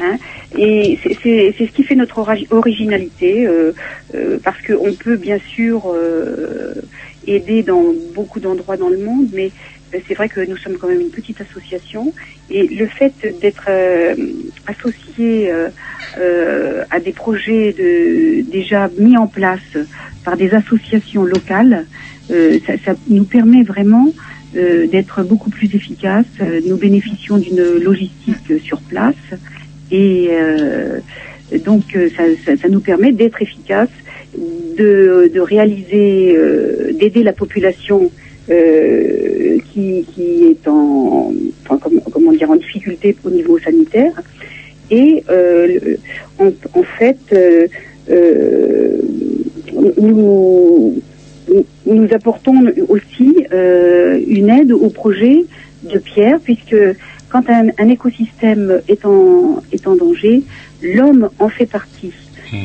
Hein, et c'est- ce qui fait notre ori- originalité, euh, euh, parce qu'on peut bien sûr euh, aider dans beaucoup d'endroits dans le monde, mais c'est vrai que nous sommes quand même une petite association, et le fait d'être euh, associé euh, euh, à des projets de, déjà mis en place par des associations locales, euh, ça, ça nous permet vraiment euh, d'être beaucoup plus efficaces. Euh, Nous bénéficions d'une logistique sur place et euh, donc ça, ça- ça nous permet d'être efficaces, de, de réaliser, d'aider la population euh, qui, qui est en, enfin, comme- comment dire, en difficulté au niveau sanitaire. Et euh, en, en fait, euh, euh, nous, nous apportons aussi euh, une aide au projet de pierre, puisque quand un, un écosystème est en, est en danger, l'homme en fait partie.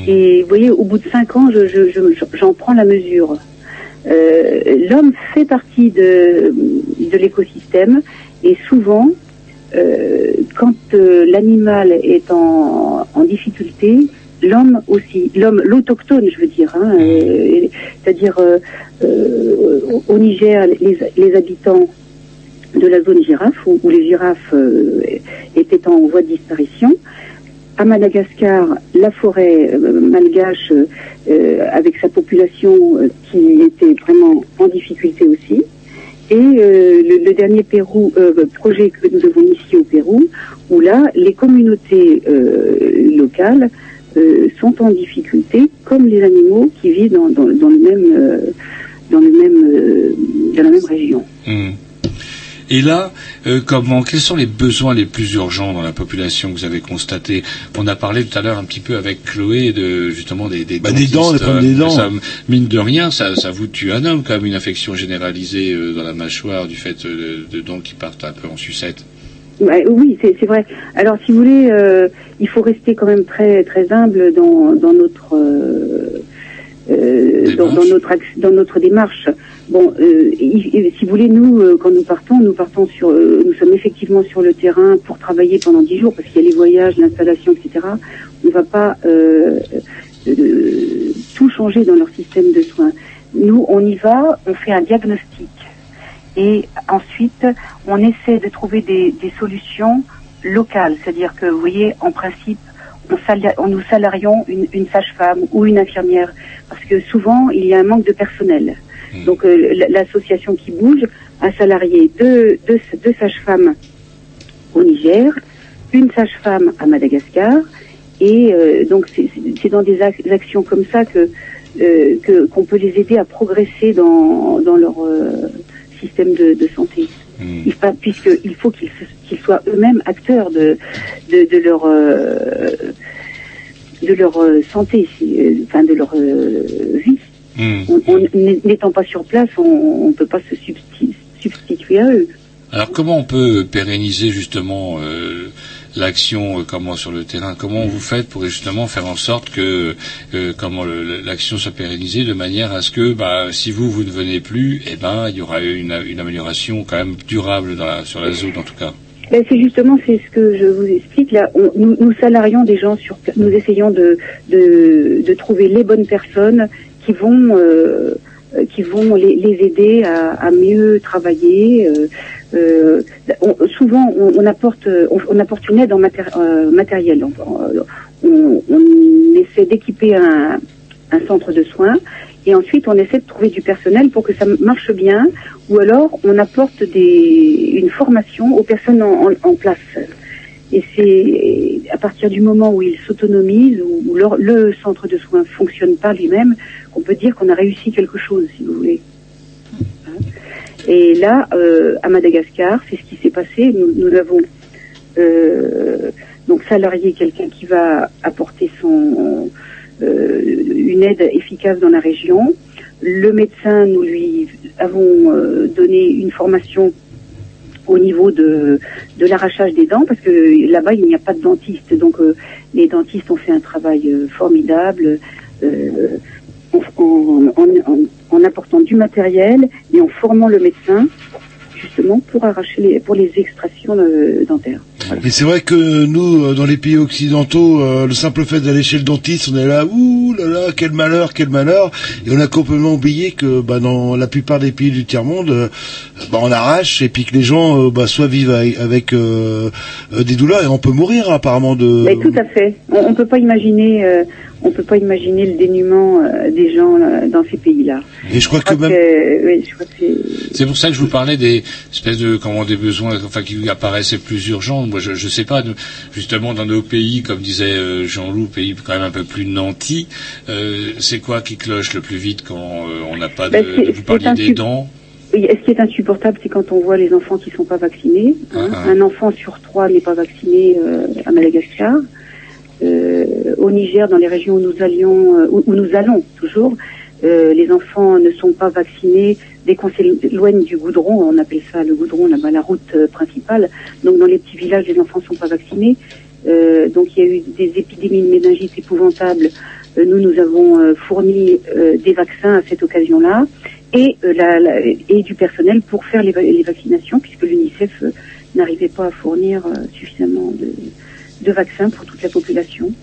Et vous voyez, au bout de cinq ans, je- je- je- j'en prends la mesure. Euh, l'homme fait partie de, de l'écosystème et souvent, euh, quand euh, l'animal est en, en difficulté, l'homme aussi, l'homme, l'autochtone, je veux dire, hein, euh, c'est-à-dire au- Niger, les, les habitants de la zone girafe, où, où les girafes étaient en voie de disparition, à Madagascar, la forêt euh, malgache, euh, avec sa population euh, qui était vraiment en difficulté aussi. Et euh, le, dernier Pérou, euh, projet que nous avons ici au Pérou, où là, les communautés euh, locales euh, sont en difficulté, comme les animaux qui vivent dans, le même, euh, dans le même, euh, dans la même région. Hmm. Et là, euh, comment, quels sont les besoins les plus urgents dans la population que vous avez constaté On a parlé tout à l'heure un petit peu avec Chloé de justement des des, Bah, des dents, des problèmes des euh, dents. Ça, mine de rien, ça, ça vous tue un homme quand même une infection généralisée euh, dans la mâchoire du fait euh, de, de dents qui partent un peu en sucette. Oui, c'est vrai. Alors, si vous voulez, euh, il faut rester quand même très très humble dans, dans notre euh, euh, dans, dans notre dans notre démarche. Bon, euh, si vous voulez, nous, euh, quand nous partons, nous partons sur, euh, nous sommes effectivement sur le terrain pour travailler pendant dix jours parce qu'il y a les voyages, l'installation, etc. On ne va pas euh, euh, tout changer dans leur système de soins. Nous, on y va, on fait un diagnostic et ensuite on essaie de trouver des, des solutions locales, c'est-à-dire que vous voyez, en principe, on, sali- on nous salarions une, une sage-femme ou une infirmière parce que souvent il y a un manque de personnel. Donc euh, l'association qui bouge a salarié deux, deux, deux sages-femmes au Niger, une sage-femme à Madagascar, et euh, donc c'est- dans des ac- actions comme ça que euh, qu'on peut les aider à progresser dans, dans leur euh, système de, de santé. Il fa- puisqu'il faut qu'ils soient eux-mêmes acteurs de, de, de leur de leur euh, santé, enfin de leur vie. On- N'étant pas sur place, on ne peut pas se substi- substituer à eux. Alors comment on peut pérenniser justement euh, l'action euh, comment sur le terrain? Comment vous faites pour justement faire en sorte que euh, comment l'action soit pérennisée de manière à ce que bah, si vous vous ne venez plus, eh ben il y aura une, une amélioration quand même durable dans la- sur la zone en tout cas. Ben, c'est justement c'est ce que je vous explique là. On- nous, nous salarions des gens sur, nous essayons de, de, de trouver les bonnes personnes qui vont euh, qui vont les, aider à, mieux travailler. euh, euh, souvent, on, apporte on, apporte une aide en matéri- matériel. On, essaie d'équiper un, centre de soins et ensuite on essaie de trouver du personnel pour que ça marche bien ou alors on apporte des, une formation aux personnes en place. Et c'est à partir du moment où ils s'autonomisent, où, le centre de soins fonctionne par lui-même, qu'on peut dire qu'on a réussi quelque chose, si vous voulez. Hein. Et là, euh, à Madagascar, c'est ce qui s'est passé. Nous, nous avons euh, donc salarié quelqu'un qui va apporter son euh, une aide efficace dans la région. Le médecin, nous lui avons euh, donné une formation au niveau de, de l'arrachage des dents, parce que là-bas, il n'y a pas de dentiste. Donc, euh, les dentistes ont fait un travail euh, formidable euh, en, en- en- en- apportant du matériel et en formant le médecin, justement, pour arracher les, pour les extractions euh, dentaires. Et c'est vrai que nous, euh, dans les pays occidentaux, euh, le simple fait d'aller chez le dentiste, on est là, ouh là là, quel malheur, quel malheur. Et on a complètement oublié que bah, dans la plupart des pays du tiers-monde, euh, bah, on arrache et puis que les gens euh, bah, soit vivent avec, euh, euh, des douleurs et on peut mourir apparemment de... Mais tout à fait. On ne peut pas imaginer, euh, on peut pas imaginer le dénuement euh, des gens dans ces pays-là. Et je crois que même... oui, je crois que c'est. C'est pour ça que je vous parlais des espèces de comment des besoins enfin qui apparaissaient plus urgents. Moi je je sais pas justement dans nos pays comme disait euh, Jean-Loup pays quand même un peu plus nantis, euh, c'est quoi qui cloche le plus vite quand euh, on n'a pas de, Ben, c'est- de- vous parliez des dents ce qui est insupportable, c'est quand on voit les enfants qui sont pas vaccinés. hein. Ah. Un enfant sur trois n'est pas vacciné euh, à Madagascar. Euh, au Niger, dans les régions où nous allions, euh, où, où nous allons toujours, euh, les enfants ne sont pas vaccinés dès qu'on s'éloigne du goudron, on appelle ça le goudron, là-bas la route euh, principale. Donc dans les petits villages, les enfants sont pas vaccinés. Euh, donc il y a eu des épidémies de méningite épouvantables. Euh, nous, nous avons euh, fourni euh, des vaccins à cette occasion-là et, euh, la- la- et du personnel pour faire les, les vaccinations, puisque l'UNICEF euh, n'arrivait pas à fournir euh, suffisamment de vaccins pour toute la population.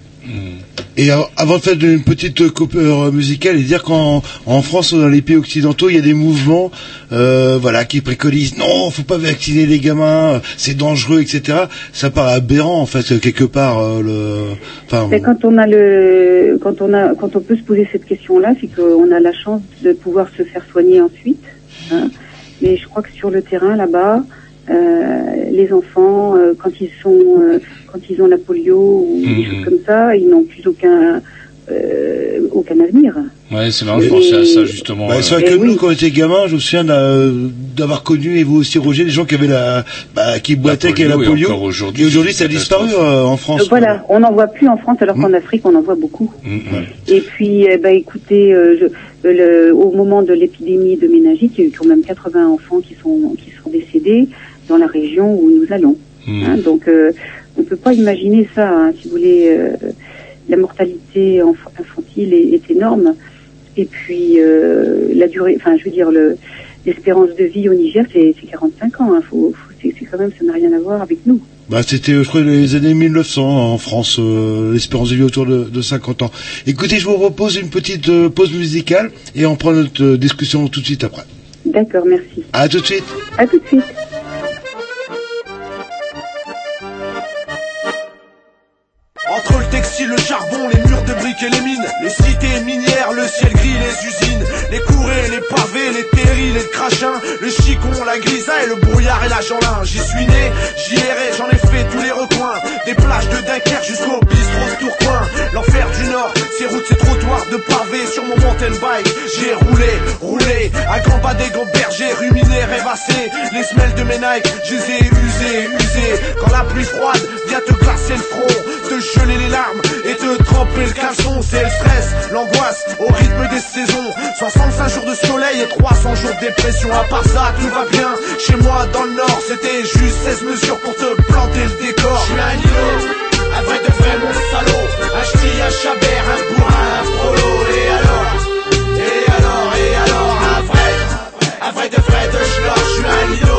Et alors, avant de faire une petite coupure musicale et dire qu'en en France ou dans les pays occidentaux, il y a des mouvements, euh, voilà, qui préconisent non, faut pas vacciner les gamins, c'est dangereux, etc. Ça paraît aberrant en fait quelque part. euh, le, enfin, Mais quand on a le, quand on a, quand on peut se poser cette question-là, c'est qu'on a la chance de pouvoir se faire soigner ensuite. hein. Mais je crois que sur le terrain là-bas, les enfants, euh, quand ils sont, euh, quand ils ont la polio ou des Mhm. choses comme ça, ils n'ont plus aucun, euh, aucun avenir. Ouais, c'est marrant, je pensais à ça justement. Bah, euh, c'est vrai que nous, quand on était gamins, je me souviens d'a- d'avoir connu, et vous aussi Roger, des gens qui avaient la, bah, qui boitaient, qui avaient la polio, et aujourd'hui, et aujourd'hui, c'est ça a disparu euh, en France. Donc voilà, on n'en voit plus en France, alors qu'en Afrique, on en voit beaucoup. Mm, Et puis, eh ben, écoutez, euh, je- euh, le- au moment de l'épidémie de méningite, il y a eu quand même 80 enfants qui sont qui sont décédés dans la région où nous allons. hein. donc, euh, on peut pas imaginer ça. hein, si vous voulez, euh, la mortalité enf- infantile est, est énorme. Et puis, euh, la durée, enfin, je veux dire, le l'espérance de vie au Niger, c'est c'est 45 ans. Hein, faut, faut- c'est quand même, ça n'a rien à voir avec nous. Bah, c'était, je crois, les années 1900 en France, euh, l'espérance de vie autour de, de 50 ans. Écoutez, je vous propose une petite euh, pause musicale et on prend notre euh, discussion tout de suite après. D'accord, merci. À tout de suite. À tout de suite. Entre le textile, le charbon, les murs de briques et les mines, les cités minières, le ciel gris, les usines, les courées, les pavés, les terris, les crachins, le chicon, la grisaille, le brouillard et la janlin. J'y suis né, j'y erré, j'en ai fait tous les recoins, des plages de Dunkerque jusqu'au bistrot Tourcoing. L'enfer du Nord, ces routes, ces trottoirs de pavés sur mon mountain bike. J'ai roulé, roulé, à grands bas des grands bergers, ruminé, rêvassé, les semelles de mes Nike, je les ai usées, usées. Quand la pluie froide vient te glacer le front, te les larmes et te tremper le caleçon, c'est le stress, l'angoisse au rythme des saisons. 65 jours de soleil et 300 jours de dépression. À part ça, tout va bien. Chez moi, dans le nord, c'était juste 16 mesures pour te planter le décor. Je suis un îlot, un vrai de vrai, mon salaud. Un ch'ti, un chabert, un bourrin, un frollo. Et alors, et alors, et alors, un vrai, un vrai de vrai de. Je suis un îlot,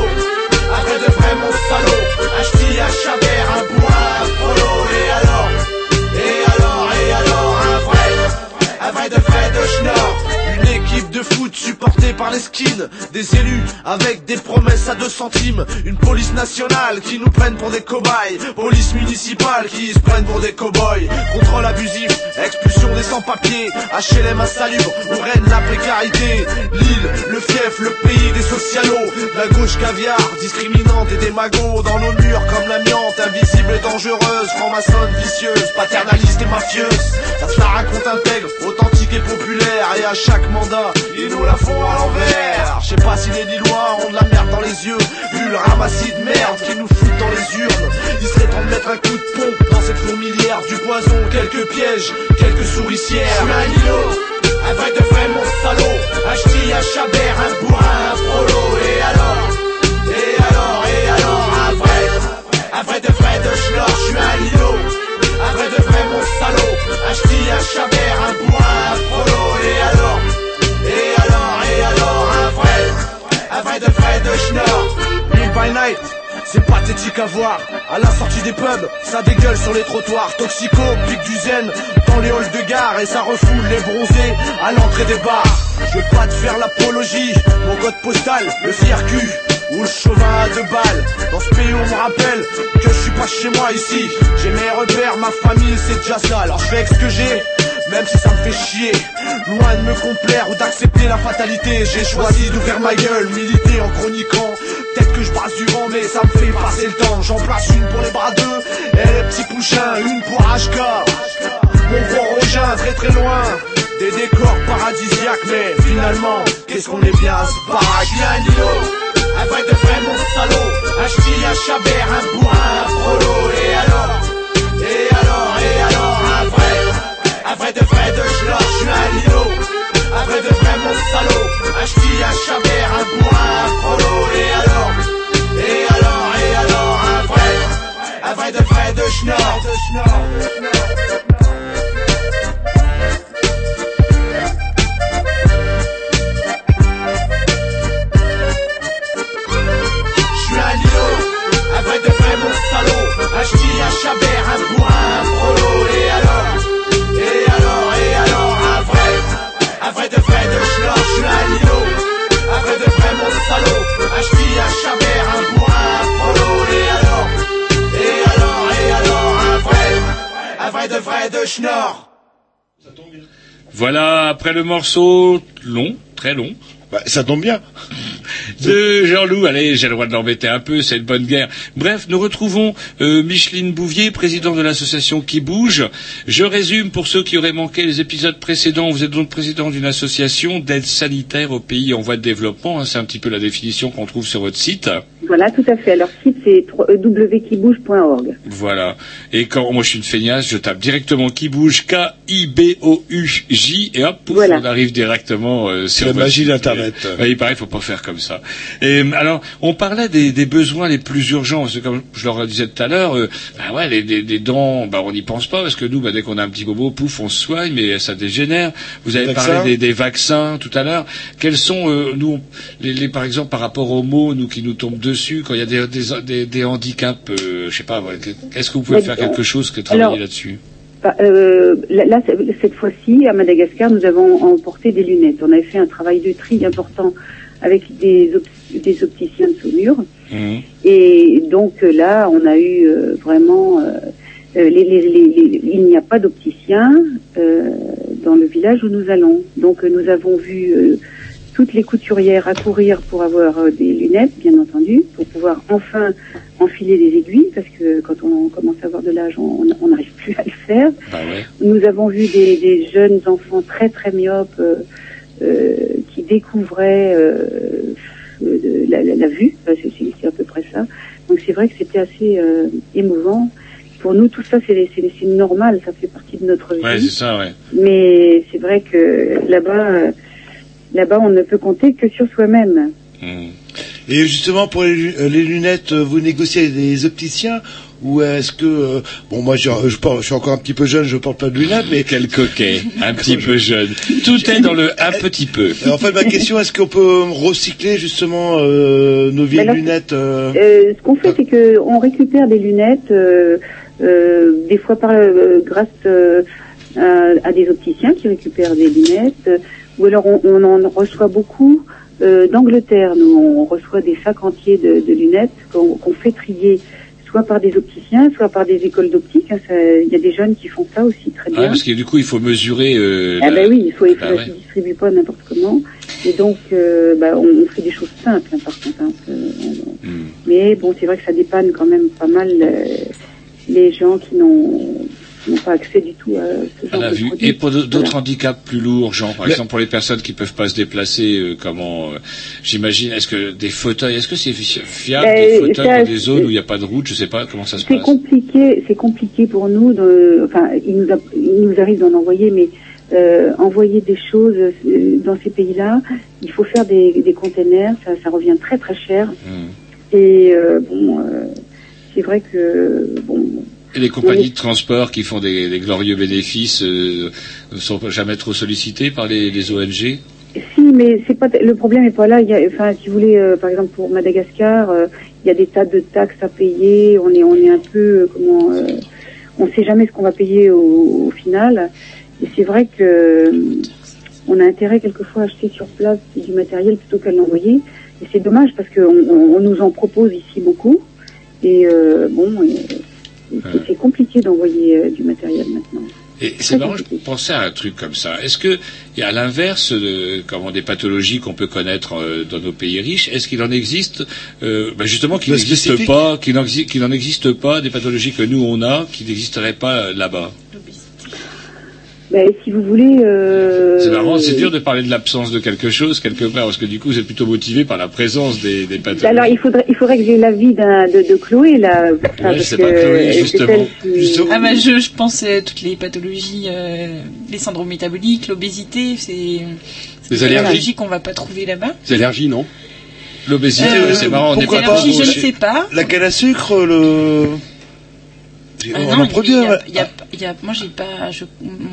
par les skins, des élus avec des promesses à deux centimes, une police nationale qui nous prennent pour des cobayes, police municipale qui se prennent pour des cow-boys, contrôle abusif, expulsion des sans-papiers, HLM insalubre où règne la précarité, l'île, le fief, le pays des socialos, la gauche caviar, discriminante et démago. Dans nos murs comme l'amiante, invisible et dangereuse, franc-maçonne vicieuse, paternaliste et mafieuse, ça se la raconte intègre, et populaire, et à chaque mandat, ils nous la font à l'envers. Je sais pas si les Lillois ont de la merde dans les yeux, vu le de merde qu'ils nous foutent dans les urnes. Il serait temps de mettre un coup de pompe dans cette fourmilière, du poison, quelques pièges, quelques souricières. Je un îlot, un vrai de vrai mon salaud, un ch'ti, un chabert, un bourrin, un frollo, et alors, et alors, et alors, un vrai, un vrai de vrai de schnorr, je suis un îlot, un vrai de ch'ti, un chabert, un bourrin, un frollo, et alors, et alors, et alors, un vrai, un vrai de vrai de schnorr, Live by night. C'est pathétique à voir, à la sortie des pubs, ça dégueule sur les trottoirs, toxico, pique du zen, dans les halls de gare, et ça refoule les bronzés à l'entrée des bars. Je veux pas te faire l'apologie, mon code postal, le CRQ, ou le chauvin à deux. Dans ce pays on me rappelle que je suis pas chez moi ici, j'ai mes repères, ma famille, c'est déjà ça, alors je fais ce que j'ai. Même si ça me fait chier, loin de me complaire ou d'accepter la fatalité, j'ai choisi d'ouvrir ma gueule, militer en chroniquant. Peut-être que je brasse du vent, mais ça me fait passer le temps. J'en place une pour les bras d'eux, et les petits pouchins, une pour HK. Mon gros rogin, très très loin. Des décors paradisiaques, mais finalement, qu'est-ce qu'on est bien à ce baraque un vrai de vrai mon salaud. Un ch'ti, un chabert, un bourrin, un frollo. Et alors, Après de vrai de chlore, je suis un lino. Après de vrai mon salaud, un ch'ti, un chabert, un bourrin, un frollo. Et alors, et alors, et alors, un vrai, un vrai de vrai de schnorr. Je suis un lino, un vrai de vrai mon salaud, un ch'ti, un chabert, un bourrin. Schnorr. Voilà, après le morceau long, très long. Bah, ça tombe bien. De Jean-Loup, allez, j'ai le droit de l'embêter un peu, c'est une bonne guerre. Bref, nous retrouvons euh, Micheline Bouvier, président de l'association Qui Bouge. Je résume pour ceux qui auraient manqué les épisodes précédents. Vous êtes donc président d'une association d'aide sanitaire aux pays en voie de développement. hein, c'est un petit peu la définition qu'on trouve sur votre site. Voilà, tout à fait. Leur site, c'est www.quibouge.org. Voilà. Et quand moi je suis une feignasse, je tape directement qui bouge, K-I-B-O-U-J, et hop, pouf, on arrive directement euh, sur la magie d'Internet. Ouais, il paraît qu'il faut pas faire comme ça. Et euh, alors, on parlait des, des besoins les plus urgents, parce que comme je leur disais tout à l'heure, euh, bah ouais, les, les- les dents, bah on n'y pense pas, parce que nous, bah, dès qu'on a un petit bobo, pouf, on se soigne, mais ça dégénère. Vous avez parlé des, des vaccins tout à l'heure. Quels sont, euh, nous, les, les- par exemple, par rapport aux mots, nous qui nous tombent dessus, quand il y a des, des, des, des handicaps, euh, je sais pas, est-ce que vous pouvez Mais, faire euh, quelque chose que travailler là-dessus Bah, euh, là, cette fois-ci, à Madagascar, nous avons emporté des lunettes. On avait fait un travail de tri important avec des, op- des opticiens de Saumur. Mhm. Et donc euh, là, on a eu euh, vraiment... euh, euh, les- les- les- les- il n'y a pas d'opticien euh, dans le village où nous allons. Donc euh, nous avons vu euh, toutes les couturières accourir pour avoir euh, des lunettes, bien entendu, pour pouvoir enfin enfiler des aiguilles, parce que quand on commence à avoir de l'âge, on n'arrive plus à le faire. Bah ouais. Nous avons vu des, des jeunes enfants très très myopes euh, euh, qui découvraient euh, la, la- la vue, c'est à peu près ça. Donc c'est vrai que c'était assez euh, émouvant. Pour nous, tout ça, c'est normal, ça fait partie de notre vie. Ouais, c'est ça, ouais. Mais c'est vrai que là-bas, euh, là-bas, on ne peut compter que sur soi-même. Mhm. Et justement, pour les, euh, les lunettes, euh, vous négociez avec des opticiens ou est-ce que euh, bon moi je, je, porte- je suis encore un petit peu jeune, je porte pas de lunettes, mais quel coquet, un petit peu jeune. Tout est dans le un petit peu. En fait, ma question est-ce qu'on peut recycler justement euh, nos vieilles Alors, lunettes euh, Euh, ce qu'on fait, c'est que on récupère des lunettes, euh, euh, des fois par euh, grâce euh, à, à des opticiens qui récupèrent des lunettes, euh, ou alors on, on en reçoit beaucoup euh, d'Angleterre. Nous, on reçoit des sacs entiers de, de lunettes qu'on fait trier soit par des opticiens, soit par des écoles d'optique. hein, Il y a des jeunes qui font ça aussi très bien. parce que du coup, il faut mesurer. Euh, Ah la- ben oui, il faut, il Bah ouais. se distribue pas n'importe comment. Et donc, euh, bah, on, on fait des choses simples, hein, par contre. hein, on- Hmm. Mais bon, c'est vrai que ça dépanne quand même pas mal euh, les gens qui n'ont n'ont pas accès du tout à ce à genre la de vue. produits. Et pour d'autres Voilà. handicaps plus lourds, genre par Mais- exemple pour les personnes qui peuvent pas se déplacer, euh, comment euh, J'imagine, est-ce que des fauteuils, est-ce que c'est fi- fiable Ben, des fauteuils dans des zones c'est- où il n'y a pas de route Je sais pas comment ça se C'est passe? compliqué, c'est compliqué pour nous. De, enfin, il nous, a- il nous arrive d'en envoyer, mais euh, envoyer des choses euh, dans ces pays-là, il faut faire des, des containers, ça, ça revient très très cher. Hmm. Et euh, bon, euh, c'est vrai que bon, Et les compagnies de transport qui font des, glorieux bénéfices euh, ne sont pas jamais trop sollicitées par les, ONG Si, mais le problème n'est pas là. Enfin, si vous voulez, euh, par exemple pour Madagascar, euh, il y a des tas de taxes à payer. On est, on est un peu, euh, comment, euh, on sait jamais ce qu'on va payer au, final. Et c'est vrai que euh, on a intérêt quelquefois à acheter sur place du matériel plutôt qu'à l'envoyer. Et c'est dommage parce qu'on on, on nous en propose ici beaucoup. Et euh, bon, c'est- c'est compliqué d'envoyer euh, du matériel maintenant. Et c'est marrant, je pensais à un truc comme ça. Est-ce que, et à l'inverse, de, comment des pathologies qu'on peut connaître euh, dans nos pays riches, est-ce qu'il en existe, euh, ben justement, qui De n'existent spécifique pas, qui n'en existe pas des pathologies que nous on a, qui n'existeraient pas euh, là-bas? Ben, si vous voulez. Euh, C'est marrant, c'est dur de parler de l'absence de quelque chose quelque part, parce que du coup, vous êtes plutôt motivé par la présence des, des pathologies. Alors il faudrait, il faudrait que j'ai l'avis d'un- de, de Chloé là. parce je sais que pas, Chloé, c'est justement. Ah bah je, je pense à toutes les pathologies, euh, les syndromes métaboliques, l'obésité, c'est Des des allergies qu'on va pas trouver là-bas. Des allergies, non L'obésité, Euh, oui, c'est marrant, on n'est pourquoi pas pas trop- je ne sais pas. La canne à sucre, le. Ah on non, en produit. il y a- ouais. il y a- il y a- moi j'ai pas, je-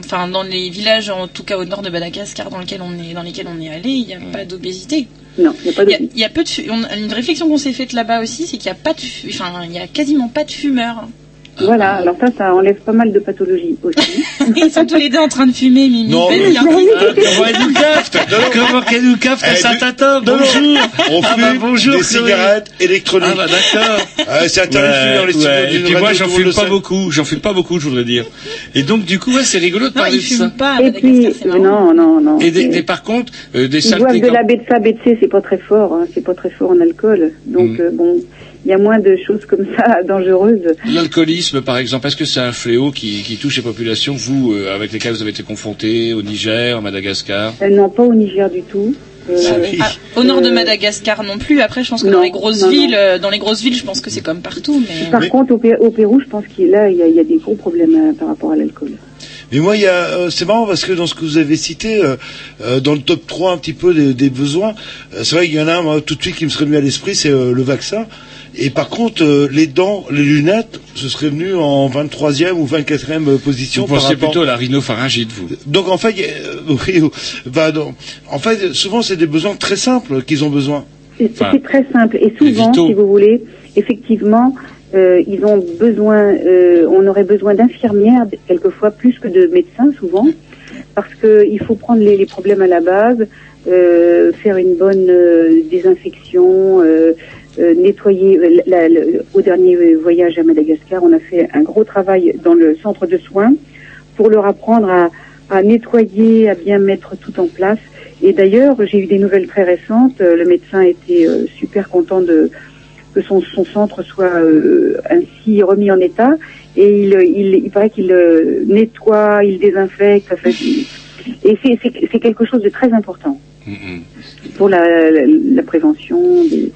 enfin dans les villages, en tout cas au nord de Madagascar, dans lesquels on est, dans lesquels on est allé, il n'y a pas d'obésité. Non, il n'y a pas Il y a, il y a peu de, fu- on- une réflexion qu'on s'est faite là-bas aussi, c'est qu'il n'y a pas de, enfin il y a quasiment pas de fumeurs. Voilà, alors ça, ça enlève pas mal de pathologies aussi. Ils sont tous les deux en train de fumer, Mimi. Non, mais- hein. Ah, comment elle nous capte Comment qu'elle nous capte Eh, ça t'attend. Bonjour. On Ah fume bah, bonjour, des Chloé. cigarettes électroniques. Ah bah d'accord. Ah, c'est interdit de dans les Ouais, studios ouais. Et puis moi, j'en fume pas beaucoup. J'en fume pas beaucoup, je voudrais dire. Et donc, du coup, ouais, c'est rigolo de Non, parler ils de ça. pas Et puis, non, non, non. Et, des, c'est- des- par contre, euh, des Ils boivent saletés de comme... la BTSA, BTC, c'est pas très fort, hein, c'est pas très fort en alcool. Donc Mm. euh, bon, il y a moins de choses comme ça dangereuses. L'alcoolisme, par exemple, est-ce que c'est un fléau qui, qui touche les populations, vous, euh, avec lesquelles vous avez été confrontés, au Niger, à Madagascar? Elles n'ont pas au Niger du tout. Euh, Ah, au nord de euh, Madagascar non plus. Après, je pense que non, dans les grosses non, non. villes, euh, dans les grosses villes, je pense que c'est comme partout. Mais Par contre, au, Pé- au Pérou, je pense qu'il là, il y, a- il y a des gros problèmes euh, par rapport à l'alcool. Mais moi, il y a, euh, c'est marrant parce que dans ce que vous avez cité, euh, euh, dans le top 3 un petit peu des, des besoins, euh, c'est vrai qu'il y en a un moi, tout de suite qui me serait venu à l'esprit, c'est euh, le vaccin. Et par contre, euh, les dents, les lunettes, ce serait venu en 23e ou 24e position. Vous par pensez rapport- plutôt à la rhinopharyngite, vous Donc en fait, euh, oui, bah, non. en fait, souvent c'est des besoins très simples qu'ils ont besoin. C'est Enfin, très simple. Et souvent, si vous voulez, effectivement, euh, ils ont besoin, euh, on aurait besoin d'infirmières, quelquefois plus que de médecins, souvent, parce qu'il faut prendre les, les problèmes à la base, euh, faire une bonne euh, désinfection, euh, euh, nettoyer. euh, la- au dernier voyage à Madagascar, on a fait un gros travail dans le centre de soins pour leur apprendre à, à nettoyer, à bien mettre tout en place. Et d'ailleurs, j'ai eu des nouvelles très récentes. Euh, Le médecin était euh, super content de que son, son centre soit euh, ainsi remis en état. Et il, il, il paraît qu'il euh, nettoie, il désinfecte. Enfin, et c'est- quelque chose de très important pour la, la, la prévention des,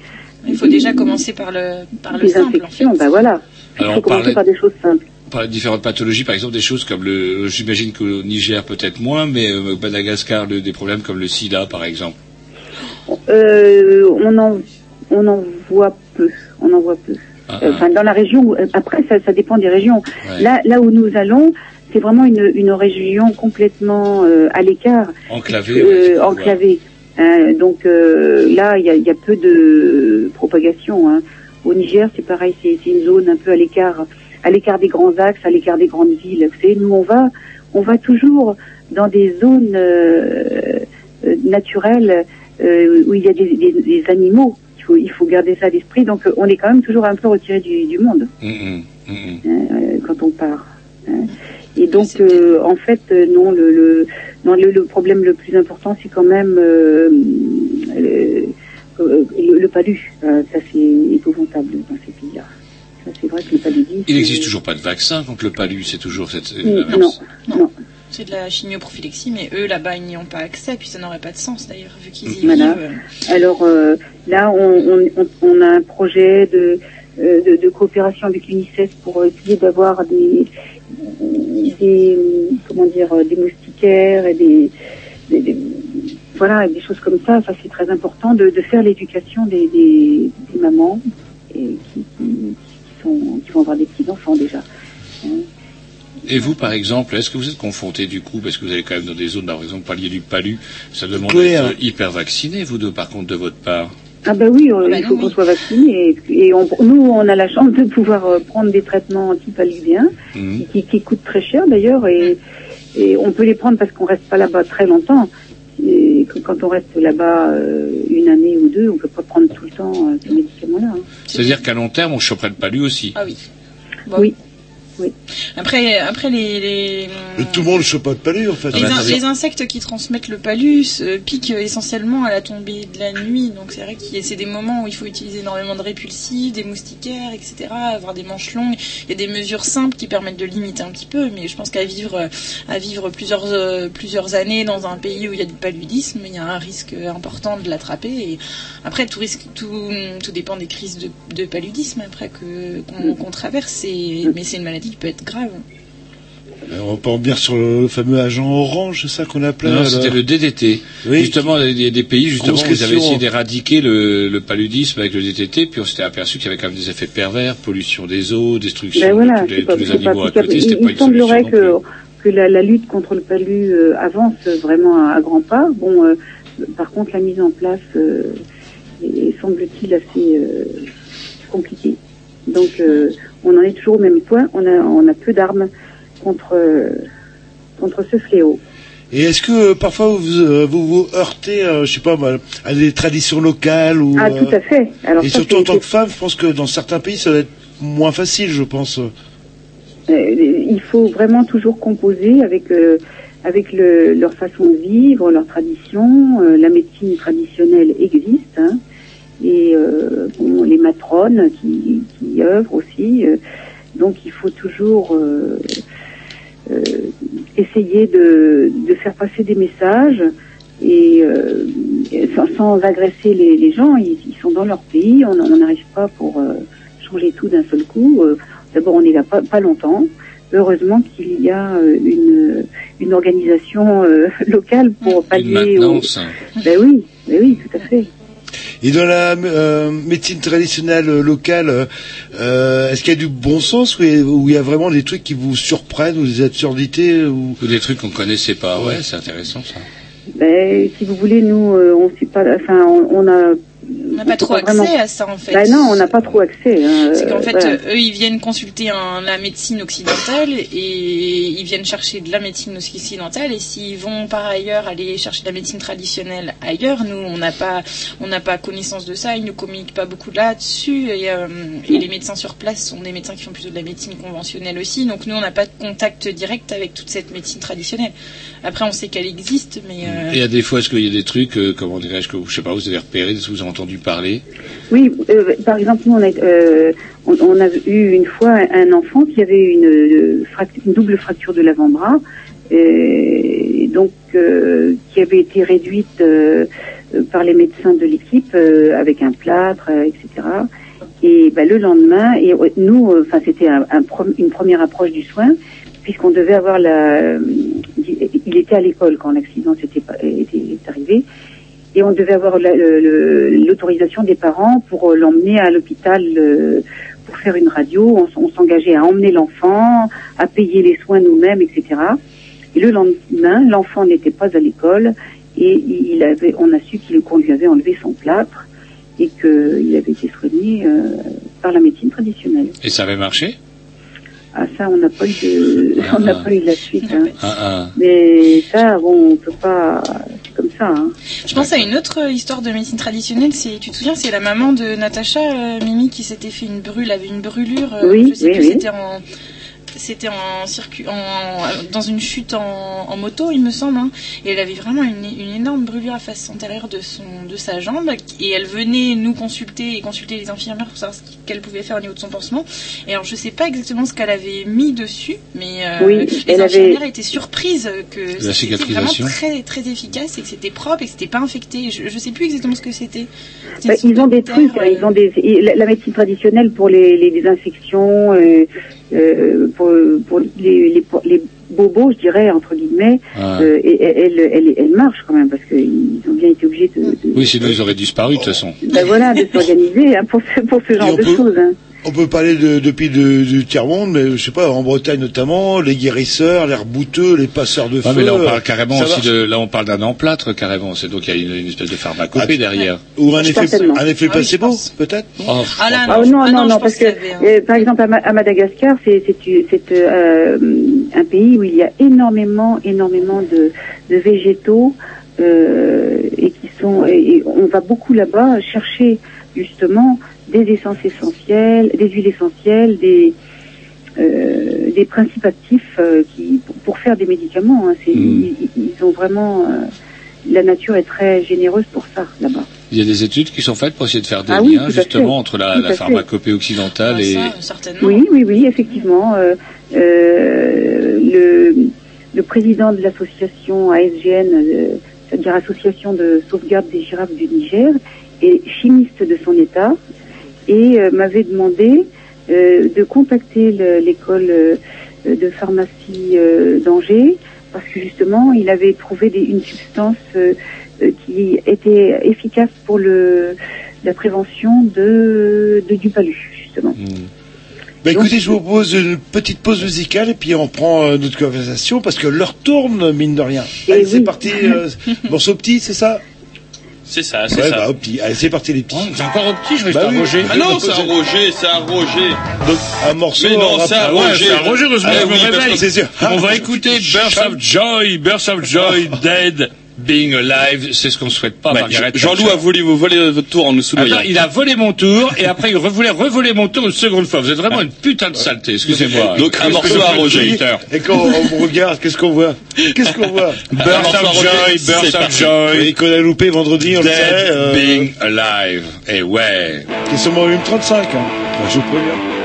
il faut déjà commencer par le par le simple. En fait. Ben voilà. Il Alors, faut on commencer parlait- par des choses simples. par les différentes pathologies, par exemple des choses comme le, j'imagine qu'au Niger peut-être moins, mais euh, au Madagascar le- des problèmes comme le SIDA par exemple. Euh, on en on en voit peu. On en voit peu. Ah, Euh, Enfin, dans la région. euh, Après, ça, ça dépend des régions. Ouais. Là, là où nous allons, c'est vraiment une, une région complètement euh, à l'écart, Enclavé. euh, ouais, enclavée. Hein, donc euh, là, il y a, y a peu de propagation. Hein. Au Niger, c'est pareil, c'est une zone un peu à l'écart, à l'écart des grands axes, à l'écart des grandes villes. Vous savez, nous, on va, on va toujours dans des zones euh, euh, naturelles euh, où il y a des, des- des animaux. Il faut, il faut garder ça à l'esprit. Donc, euh, on est quand même toujours un peu retiré du, du monde voir. Mm, mm, mm, euh, quand on part. hein. Et donc, euh, en fait, euh, non, le, le, non, le, le problème le plus important, c'est quand même euh, le, euh, le, le palu. Euh, ça, c'est épouvantable dans ces pays-là. Ça, c'est vrai que le paludisme... Il n'existe toujours pas de vaccin contre le palu, c'est toujours cette. La- Non, non. C'est de la chimioprophylaxie, mais eux là-bas ils n'y ont pas accès, puis ça n'aurait pas de sens d'ailleurs vu qu'ils y Voilà. vivent. Alors euh, là, on, on, on- on a un projet de, euh, de, de coopération avec l'UNICEF pour essayer d'avoir des, des comment dire des moustiquaires et des, des- des- voilà des choses comme ça. Ça c'est très important de, de faire l'éducation des, des, des mamans et qui, qui, qui sont qui vont avoir des petits enfants déjà. Hein. Et vous, par exemple, est-ce que vous êtes confronté du coup, parce que vous allez quand même dans des zones, par exemple, palier du palu, ça demande d'être hyper vacciné, vous deux, par contre, de votre part? Ah ben oui, euh, il faut qu'on soit vacciné. Et, et on- nous, on a la chance de pouvoir euh, prendre des traitements antipaludiens Mhm. qui, qui coûtent très cher d'ailleurs. Et, et on peut les prendre parce qu'on reste pas là-bas très longtemps. Et quand on reste là-bas euh, une année ou deux, on peut pas prendre tout le temps ces médicaments-là. hein. C'est-à-dire qu'à long terme, on choperait le palu aussi. Ah oui. Oui. Après, après les, les, Tout le monde ne chope pas de palu en fait. les, in- les insectes qui transmettent le palus euh, piquent essentiellement à la tombée de la nuit, donc c'est vrai que c'est des moments où il faut utiliser énormément de répulsifs, des moustiquaires, etc., avoir des manches longues. Il y a des mesures simples qui permettent de limiter un petit peu, mais je pense qu'à vivre, euh, à vivre plusieurs, euh, plusieurs années dans un pays où il y a du paludisme, il y a un risque important de l'attraper. Et après, tout, risque, tout, tout dépend des crises de, de paludisme après qu'on traverse, et- mais c'est une maladie qui peut être grave. Euh, On peut en venir sur le, fameux agent orange, c'est ça qu'on appelait Non, alors c'était le DDT. Oui. Justement, il y a des pays justement où ils avaient essayé d'éradiquer le, le paludisme avec le DDT, puis on s'était aperçu qu'il y avait quand même des effets pervers, pollution des eaux, destruction Ben voilà, de tous les, c'est pas- tous les c'est pas animaux à côté. Il, C'était il pas une semblerait que, que la, la lutte contre le palu euh, avance vraiment à, à grands pas. Bon, euh, par contre, la mise en place euh, est, semble-t-il, assez euh, compliquée. Donc, euh, on en est toujours au même point. On a, on a peu d'armes contre, contre ce fléau. Et est-ce que euh, parfois vous euh, vous, vous heurtez, euh, je sais pas, à des traditions locales ou Ah, tout à fait. Alors, et ça, surtout en tant que femme, je pense que dans certains pays, ça doit être moins facile, je pense. Il faut vraiment toujours composer avec avec le, leur façon de vivre, leur tradition. Euh, la médecine traditionnelle existe, hein, et euh, bon, les matrones qui, qui œuvrent aussi. euh, donc il faut toujours euh, euh, essayer de, de faire passer des messages et, euh, sans, sans agresser les, les gens. Ils, ils sont dans leur pays, on n'arrive pas pour euh, changer tout d'un seul coup. D'abord, on est là pas, pas longtemps. Heureusement qu'il y a une, une organisation euh, locale pour pallier. au- Maintenance. Ben oui, ben oui, tout à fait. Et dans la euh, médecine traditionnelle euh, locale, euh, est-ce qu'il y a du bon sens ou il y a vraiment des trucs qui vous surprennent ou des absurdités ou... Ou des trucs qu'on connaissait pas. Ouais, c'est intéressant ça. Ben, si vous voulez, nous, euh, on sait pas. Enfin, on, on a. On n'a pas trop accès vraiment- à ça en fait. Ben non, on n'a pas trop accès. hein, C'est qu'en fait, voilà. eux, ils viennent consulter un- la médecine occidentale et ils viennent chercher de la médecine occidentale. Et s'ils vont par ailleurs aller chercher de la médecine traditionnelle ailleurs, nous, on n'a pas, on n'a pas connaissance de ça. Ils ne communiquent pas beaucoup là-dessus. Et, euh, et les médecins sur place sont des médecins qui font plutôt de la médecine conventionnelle aussi. Donc nous, on n'a pas de contact direct avec toute cette médecine traditionnelle. Après, on sait qu'elle existe, mais euh, Et à des fois, est-ce qu'il y a des trucs, euh, comment dirais-je, que vous- je sais pas, vous avez repéré, vous avez entendu Oui, euh, par exemple, nous, on a, euh, on, on a eu une fois un enfant qui avait une, euh, une double fracture de l'avant-bras, donc euh, qui avait été réduite euh, euh, par les médecins de l'équipe euh, avec un plâtre, euh, etc. Et ben, le lendemain, et nous, euh, enfin, c'était un, une première approche du soin, puisqu'on devait avoir la. euh, Il était à l'école quand l'accident était est arrivé et on devait avoir le- l'autorisation des parents pour euh, l'emmener à l'hôpital euh, pour faire une radio. On, s'engageait à emmener l'enfant, à payer les soins nous-mêmes, etc. Et le lendemain, l'enfant n'était pas à l'école et il avait, on a su qu'on lui avait enlevé son plâtre et qu'il avait été soigné euh, par la médecine traditionnelle. Et ça avait marché? Ah ça, on n'a pas eu de, on n'a pas eu la suite. hein. Ah, ah. Mais ça, bon, on peut pas, c'est comme ça. Hein. Je pense à une autre histoire de médecine traditionnelle. C'est, tu te souviens, c'est la maman de Natacha euh, Mimi qui s'était fait une brûle, avait une brûlure. euh, Oui, je sais oui, plus, oui. C'était en, c'était en circuit, en, dans une chute en, en moto, il me semble. hein. et elle avait vraiment une, une énorme brûlure à face antérieure de son, de sa jambe. Et elle venait nous consulter et consulter les infirmières pour savoir ce qu'elle pouvait faire au niveau de son pansement. Et alors, je sais pas exactement ce qu'elle avait mis dessus, mais euh, Oui, les elle avait- infirmières étaient surprises que c'était vraiment très, très efficace et que c'était propre et que c'était pas infecté. Je, je sais plus exactement ce que c'était. Bah, une ils ont des trucs, hein, ils ont des la, la médecine traditionnelle pour les, les désinfections, euh, euh, pour, pour les, les, les bobos, je dirais entre guillemets, Ah. euh, et, elle, elle, elle marche quand même parce qu'ils ont bien été obligés de, de- Oui, sinon ils auraient disparu de toute façon. ben voilà, de s'organiser hein, pour ce, pour ce genre de choses. Hein. On peut parler de, depuis de- du tiers-monde, mais je sais pas, en Bretagne notamment, les guérisseurs, les rebouteux, les passeurs de Ouais, feu. mais là on parle carrément aussi de, là on parle d'un emplâtre carrément. C'est donc il y a une, une espèce de pharmacopée derrière. Ou un effet, un effet placebo, peut-être non Oh, Ah là, Ah, non, non, ah non, non, parce que, euh, par exemple, à, Ma- à Madagascar, c'est c'est c'est, euh, un pays où il y a énormément, énormément de, de végétaux euh, et qui sont, et, et on va beaucoup là-bas chercher justement des essences essentielles, des huiles essentielles, des euh, des principes actifs euh, qui pour, pour faire des médicaments. hein. C'est- ils, ils ont vraiment, euh, la nature est très généreuse pour ça là-bas. Il y a des études qui sont faites pour essayer de faire des Ah oui, liens justement entre la, la pharmacopée occidentale et Oui, oui, oui, effectivement. Euh, euh, le, le président de l'association ASGN, euh, c'est-à-dire Association de sauvegarde des girafes du Niger, est chimiste de son état et euh, m'avait demandé euh, de contacter le- l'école euh, de pharmacie d'Angers parce que justement il avait trouvé des- une substance qui était efficace pour le, la prévention de, de du palu justement. Bah écoutez, je vous propose une petite pause musicale et puis on prend euh, notre conversation parce que l'heure tourne, mine de rien. Eh Allez, c'est parti. euh, morceau petit, c'est ça? C'est ça, c'est Ouais, ça. bah, au petit. Allez, c'est parti les petits. C'est encore au petit, je vais Bah faire oui. Roger. Ah non, c'est un Roger, c'est un Roger. Donc, un morceau. Mais non, c'est un Ah Roger. c'est un Roger, heureusement Ah que je me oui, parce réveille. que c'est sûr. On va écouter Burst of Joy, Burst of Joy, Dead, Being Alive. C'est ce qu'on souhaite pas, Ouais, Jean-Loup a volé, volé votre tour en nous soudoyant. Attends, il a volé mon tour et après il voulait revoler mon tour une seconde fois. Vous êtes vraiment une putain de saleté, excusez-moi. Donc, un morceau à Roger. Et quand on vous regarde, qu'est-ce qu'on voit? Qu'est-ce qu'on voit? Burst of Joy, Burst of Joy, Et qu'on a loupé vendredi, on le sait. Dead, euh, Being Alive. Et ouais. Sur mon volume 35. Hein. Bah, je vous préviens.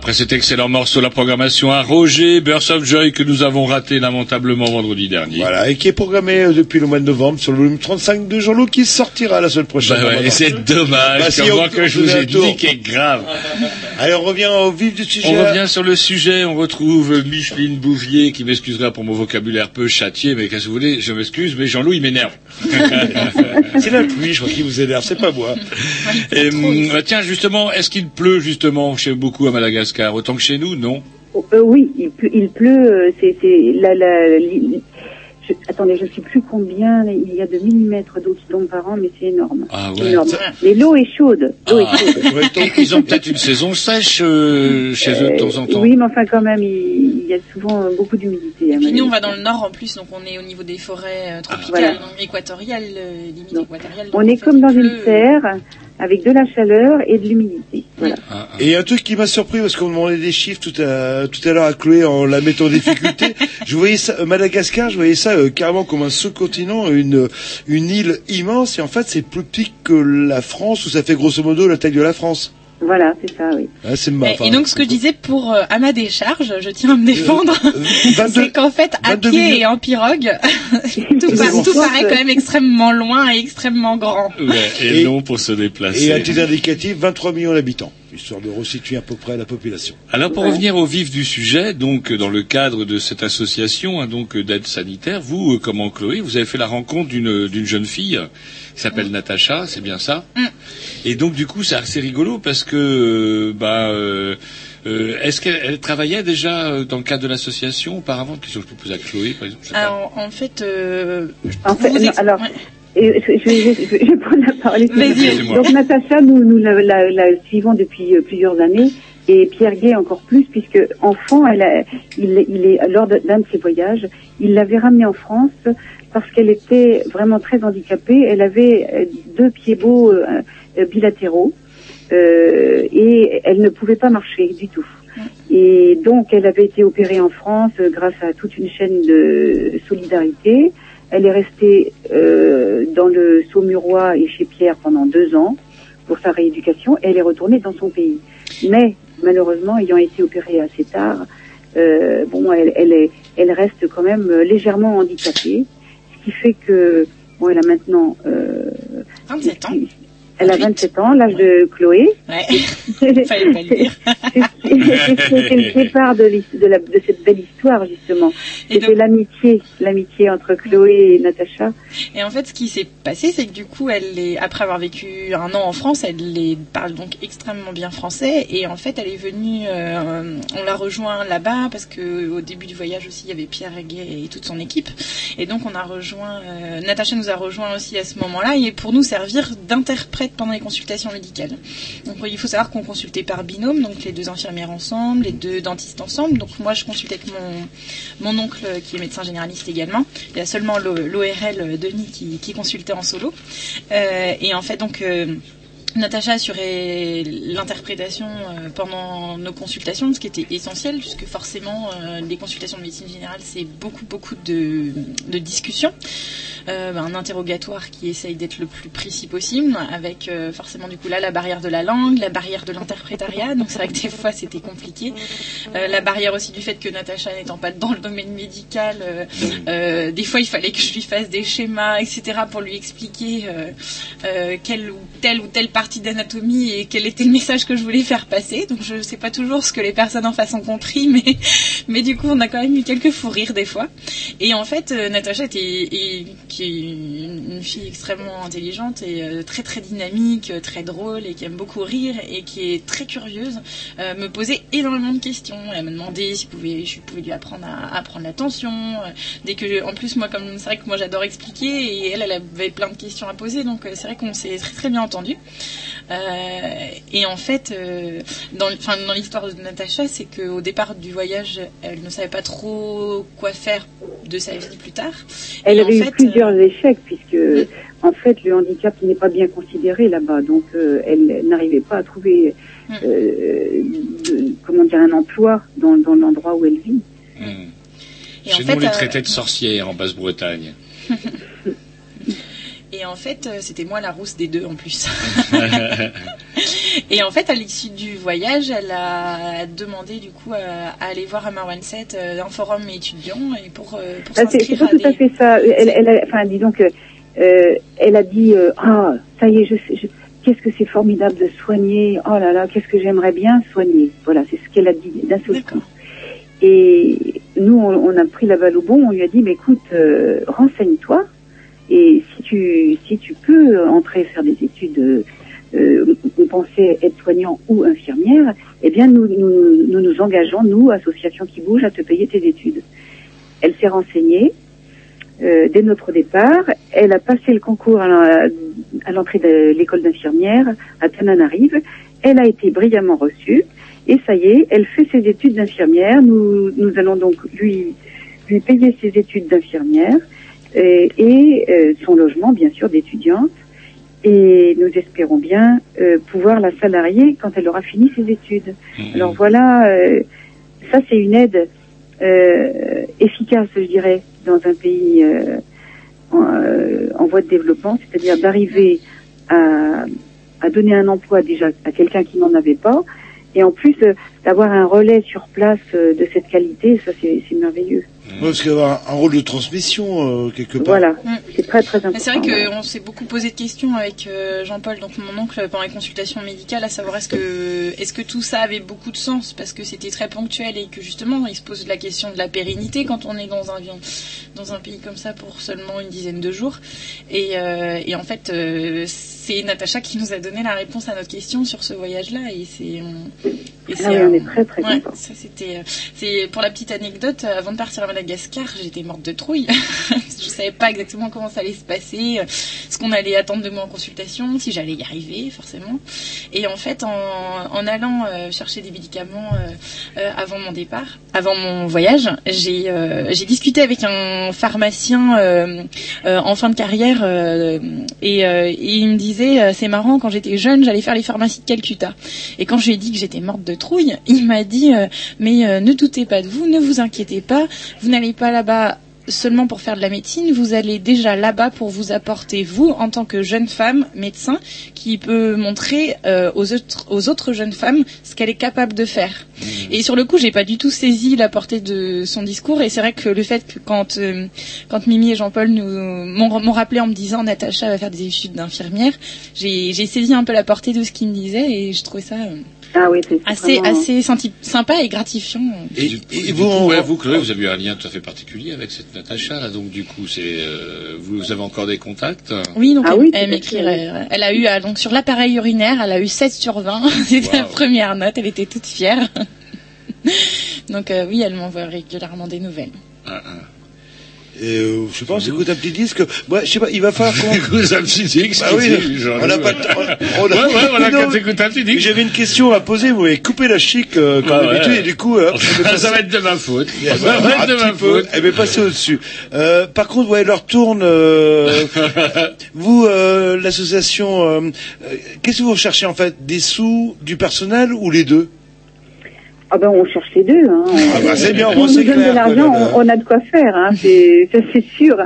Après cet excellent morceau, la programmation à Roger, Burst of Joy, que nous avons raté lamentablement vendredi dernier. Voilà, et qui est programmé euh, depuis le mois de novembre sur le volume 35 de Jean-Loup qui sortira la semaine prochaine. Bah ouais, et normalement. c'est dommage, Bah, si, on- que je vous ai dit qu'est grave. Allez, on revient au vif du sujet. On revient sur le sujet, on retrouve Micheline Bouvier, qui m'excusera pour mon vocabulaire peu châtié, mais qu'est-ce que vous voulez, je m'excuse, mais Jean-Loup, il m'énerve. C'est la pluie, je crois, qui vous énerve, c'est pas moi. Et, bah, tiens, justement, est-ce qu'il pleut justement chez beaucoup à Madagascar? Autant que chez nous, non? Oh, euh, oui, il pleut, il pleut euh, c'est, c'est la, la, je, attendez, je sais plus combien il y a de millimètres d'eau qui tombe par an, mais c'est énorme. Ah C'est ouais. énorme. Mais l'eau est chaude. L'eau Ah, est chaude. donc ils ont peut-être une saison sèche euh, chez eux de temps en temps. Oui, mais enfin quand même, il, il y a souvent euh, beaucoup d'humidité. à Puis nous, on va dans le nord en plus, donc on est au niveau des forêts euh, tropicales, Voilà. donc équatoriales, euh, limite équatoriales. donc On est comme dans une pleut. Avec de la chaleur et de l'humidité. Voilà. Et un truc qui m'a surpris parce qu'on demandait des chiffres tout à tout à l'heure à Chloé en la mettant en difficulté. je voyais ça euh, Madagascar, je voyais ça euh, carrément comme un sous-continent, une une île immense et en fait c'est plus petit que la France où ça fait grosso modo la taille de la France. Voilà, c'est ça, oui. Ah, c'est Et- marrant. et donc ce que je disais pour euh, à ma décharge, je tiens à me défendre, Euh, c'est qu'en fait à 22 pied millions. et en pirogue, tout, par- tout paraît quand même extrêmement loin et extrêmement grand. Ouais, et, non pour se déplacer. Et à titre indicatif, 23 millions d'habitants, histoire de resituer à peu près la population. Alors pour Ouais. revenir au vif du sujet, donc euh, dans le cadre de cette association hein, donc euh, d'aide sanitaire, vous, euh, comment Chloé, vous avez fait la rencontre d'une d'une jeune fille euh, qui s'appelle Natacha, c'est bien ça Mm. Et donc du coup c'est assez rigolo parce que euh, bah euh, euh, est-ce qu'elle elle travaillait déjà euh, dans le cadre de l'association auparavant Question que je peux poser à Chloé par exemple. je sais pas. Alors en fait, euh, En fait, vous non, ex- alors, ouais. Et je, je, je, je prendre la parole. Donc Natacha, nous, nous la, la- la suivons depuis euh, plusieurs années. Et Pierre Gay encore plus, puisque enfant, elle a, il, il est lors d'un de ses voyages, il l'avait ramenée en France parce qu'elle était vraiment très handicapée. Elle avait euh, deux pieds beaux euh, euh, bilatéraux euh, et elle ne pouvait pas marcher du tout. Et donc, elle avait été opérée en France grâce à toute une chaîne de solidarité. Elle est restée euh, dans le Saumurois et chez Pierre pendant deux ans pour sa rééducation et elle est retournée dans son pays. Mais malheureusement, ayant été opérée assez tard, euh, bon, elle, elle, est, elle reste quand même euh, légèrement handicapée, ce qui fait que bon, elle a maintenant euh, 27 ans. Elle a 27 ans, l'âge de Chloé. Ouais. Fallait pas le dire. C'était le départ de, l'his- de, la- de cette belle histoire, justement. C'était l'amitié, l'amitié entre Chloé et Natacha. Et en fait, ce qui s'est passé, c'est que du coup, elle est, après avoir vécu un an en France, elle les parle donc extrêmement bien français. Et en fait, elle est venue, euh, on l'a rejoint là-bas parce que au début du voyage aussi, il y avait Pierre Reguet et toute son équipe. Et donc, on a rejoint, euh, Natacha nous a rejoint aussi à ce moment-là, et pour nous servir d'interprète pendant les consultations médicales. Donc, il faut savoir qu'on consultait par binôme, donc les deux infirmières ensemble, les deux dentistes ensemble. Donc, moi, je consultais avec mon, mon oncle qui est médecin généraliste également. Il y a seulement l'O- l'ORL Denis qui, qui consultait en solo. Euh, et en fait, donc. euh, Natacha assurait l'interprétation euh, pendant nos consultations, ce qui était essentiel, puisque forcément, euh, les consultations de médecine générale, c'est beaucoup, beaucoup de discussions. Euh, un interrogatoire qui essaye d'être le plus précis possible, avec euh, forcément du coup là la barrière de la langue, la barrière de l'interprétariat, donc c'est vrai que des fois c'était compliqué. Euh, la barrière aussi du fait que Natacha n'étant pas dans le domaine médical, des fois il fallait que je lui fasse des schémas, etc. pour lui expliquer quelle ou telle ou telle partie d'anatomie et quel était le message que je voulais faire passer. Donc je sais pas toujours ce que les personnes en face ont compris, mais mais du coup on a quand même eu quelques fous rires des fois. Et en fait Natacha était qui est une fille extrêmement intelligente et euh, très très dynamique, euh, très drôle et qui aime beaucoup rire et qui est très curieuse, euh, me posait énormément de questions. Elle me demandait si je pouvais, je pouvais lui apprendre à, prendre l'attention. Dès que, en plus moi comme c'est vrai que moi j'adore expliquer et elle elle avait plein de questions à poser donc c'est vrai qu'on s'est très très bien entendu. Euh, et en fait, euh, dans, l'histoire de Natacha, c'est qu'au départ du voyage, elle ne savait pas trop quoi faire de sa vie plus tard. Elle Et avait eu fait, plusieurs échecs, puisque en fait le handicap n'est pas bien considéré là-bas, donc euh, elle n'arrivait pas à trouver, euh, de- comment dire, un emploi dans, dans l'endroit où elle vit. Et en Chez fait, nous, on les euh, traitait de sorcières en Basse-Bretagne. Et en fait, euh, c'était moi la rousse des deux en plus. Et en fait, à l'issue du voyage, elle a demandé du coup à, à aller voir à Marwanset euh, un forum étudiant et pour, euh, pour Ah, c'est pas à tout à fait ça. Elle, elle a, enfin, disons que euh, elle a dit euh, ah ça y est, je, sais- je- qu'est-ce que c'est formidable de soigner. Oh là là, qu'est-ce que j'aimerais bien soigner. Voilà, c'est ce qu'elle a dit d'un seul coup. Et nous, on, on a pris la balle au bon. On lui a dit, mais écoute, euh, renseigne-toi. Et si tu si tu peux entrer faire des études, euh, pensait être soignant ou infirmière, eh bien nous nous, nous nous engageons, nous, association qui bouge, à te payer tes études. Elle s'est renseignée euh, dès notre départ. Elle a passé le concours à l'entrée de l'école d'infirmière à Tananarive. Elle a été brillamment reçue. Et ça y est, elle fait ses études d'infirmière. Nous, nous allons donc lui, lui payer ses études d'infirmière et, et, euh, son logement, bien sûr, d'étudiante. Et nous espérons bien euh, pouvoir la salarier quand elle aura fini ses études. Alors voilà, euh, ça c'est une aide euh, efficace, je dirais, dans un pays euh, en, euh, en voie de développement, c'est-à-dire d'arriver à, à donner un emploi déjà à quelqu'un qui n'en avait pas, et en plus euh, d'avoir un relais sur place euh, de cette qualité, ça c'est merveilleux. Ouais, parce qu'il y a un, rôle de transmission euh, quelque part. Voilà, c'est très très important. Mais c'est vrai qu'on s'est beaucoup posé de questions avec euh, Jean-Paul, donc mon oncle, pendant les consultations médicales, à savoir est-ce que, est-ce que tout ça avait beaucoup de sens? Parce que c'était très ponctuel et que justement il se pose la question de la pérennité quand on est dans un dans un pays comme ça pour seulement une dizaine de jours. Et, euh, et en fait, euh, c'est Natacha qui nous a donné la réponse à notre question sur ce voyage-là et c'est on- et Ah oui, on est très très ouais, ça c'était c'est pour la petite anecdote avant de partir à Madagascar j'étais morte de trouille. Je savais pas exactement comment ça allait se passer euh, ce qu'on allait attendre de moi en consultation si j'allais y arriver forcément. Et en fait en, allant euh, chercher des médicaments euh, avant mon départ avant mon voyage j'ai discuté avec un pharmacien en fin de carrière et, il me disait c'est marrant quand j'étais jeune j'allais faire les pharmacies de Calcutta. Et quand je lui ai dit que j'étais morte de trouille il m'a dit mais ne doutez pas de vous ne vous inquiétez pas vous n'allez pas là-bas seulement pour faire de la médecine, vous allez déjà là-bas pour vous apporter, vous, en tant que jeune femme médecin, qui peut montrer euh, aux, autres, aux autres jeunes femmes ce qu'elle est capable de faire. Et sur le coup, j'ai pas du tout saisi la portée de son discours, et c'est vrai que le fait que quand, euh, quand Mimi et Jean-Paul nous m'ont rappelé en me disant Natacha va faire des études d'infirmière, j'ai j'ai saisi un peu la portée de ce qu'il me disait, et je trouvais ça euh, Ah oui, c'est assez, vraiment- assez senti- sympa et gratifiant. Et, et vous, ouais, vous, Chloé, vous avez eu un lien tout à fait particulier avec cette Natacha, là, donc du coup, c'est, euh, vous avez encore des contacts? Oui, donc Ah elle, oui, elle m'écrit, euh, a eu euh, donc sur l'appareil urinaire, elle a eu 7 sur 20. C'était la première note, elle était toute fière. donc euh, oui, elle m'envoie régulièrement des nouvelles. Et euh, je sais pas, on s'écoute un petit disque. Ouais, je sais pas, il va falloir qu'on. écoute un petit disque. Bah oui, genre, on n'a pas. temps. On Ouais, ouais, on a Non, qu'à s'écouter un petit disque. J'avais une question à poser. Vous avez coupé la chic euh, comme ouais. d'habitude et du coup, euh, ça passer- va être de ma faute. Ça va être de ma faute. Elle va passer au-dessus. Euh, par contre, ouais, leur tourne. euh, vous, euh, l'association, euh, qu'est-ce que vous recherchez en fait? Des sous, du personnel ou les deux? Ah ben on cherche les deux. Hein. Ah bah, c'est bien, Si on nous donne de l'argent, on, on a de quoi faire. Hein. C'est ça c'est sûr.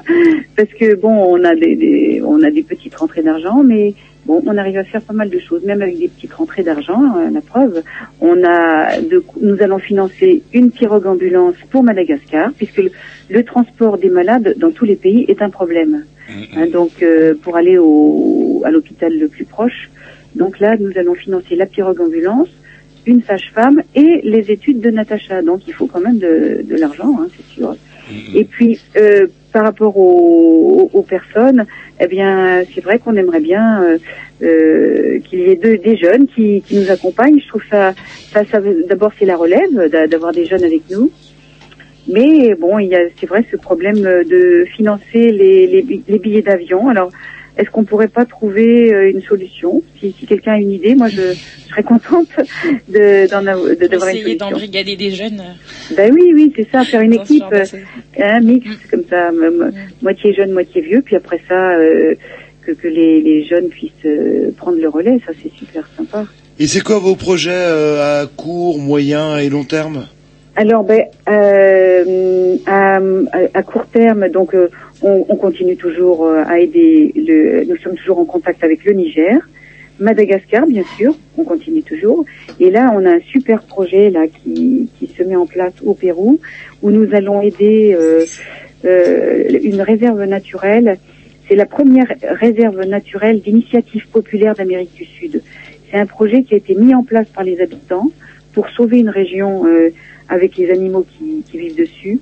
Parce que bon, on a des, des- on a des petites rentrées d'argent, mais bon, on arrive à faire pas mal de choses, même avec des petites rentrées d'argent. euh, la preuve, on a, de, nous allons financer une pirogue ambulance pour Madagascar, puisque le, le transport des malades dans tous les pays est un problème. Hein, donc euh, pour aller au, à l'hôpital le plus proche. Donc là, nous allons financer la pirogue ambulance, une sage-femme et les études de Natacha. Donc il faut quand même de, de l'argent, hein, c'est sûr. Et puis euh, par rapport aux, aux- personnes, eh bien c'est vrai qu'on aimerait bien euh, euh, qu'il y ait deux, des jeunes qui, qui nous accompagnent. Je trouve ça, ça, ça d'abord c'est la relève d'a- d'avoir des jeunes avec nous. Mais bon, il y a, c'est vrai, ce problème de financer les, les, les billets d'avion. Alors, est-ce qu'on pourrait pas trouver euh, une solution? Si, si quelqu'un a une idée, moi, je, je serais contente de, d'en av- de, d'avoir une Essayer solution. d'embrigader des jeunes. Ben oui, oui, c'est ça, faire une équipe, euh, un mix comme ça, m- m- moitié jeune, moitié vieux, puis après ça, euh, que, que les, les jeunes puissent euh, prendre le relais, ça c'est super sympa. Et c'est quoi vos projets euh, à court, moyen et long terme? Alors, ben, euh, à, à court terme, donc, euh, on, on continue toujours euh, à aider. Le, nous sommes toujours en contact avec le Niger, Madagascar, bien sûr, on continue toujours. Et là, on a un super projet là qui, qui se met en place au Pérou, où nous allons aider euh, euh, une réserve naturelle. C'est la première réserve naturelle d'initiative populaire d'Amérique du Sud. C'est un projet qui a été mis en place par les habitants pour sauver une région avec les animaux qui, qui vivent dessus.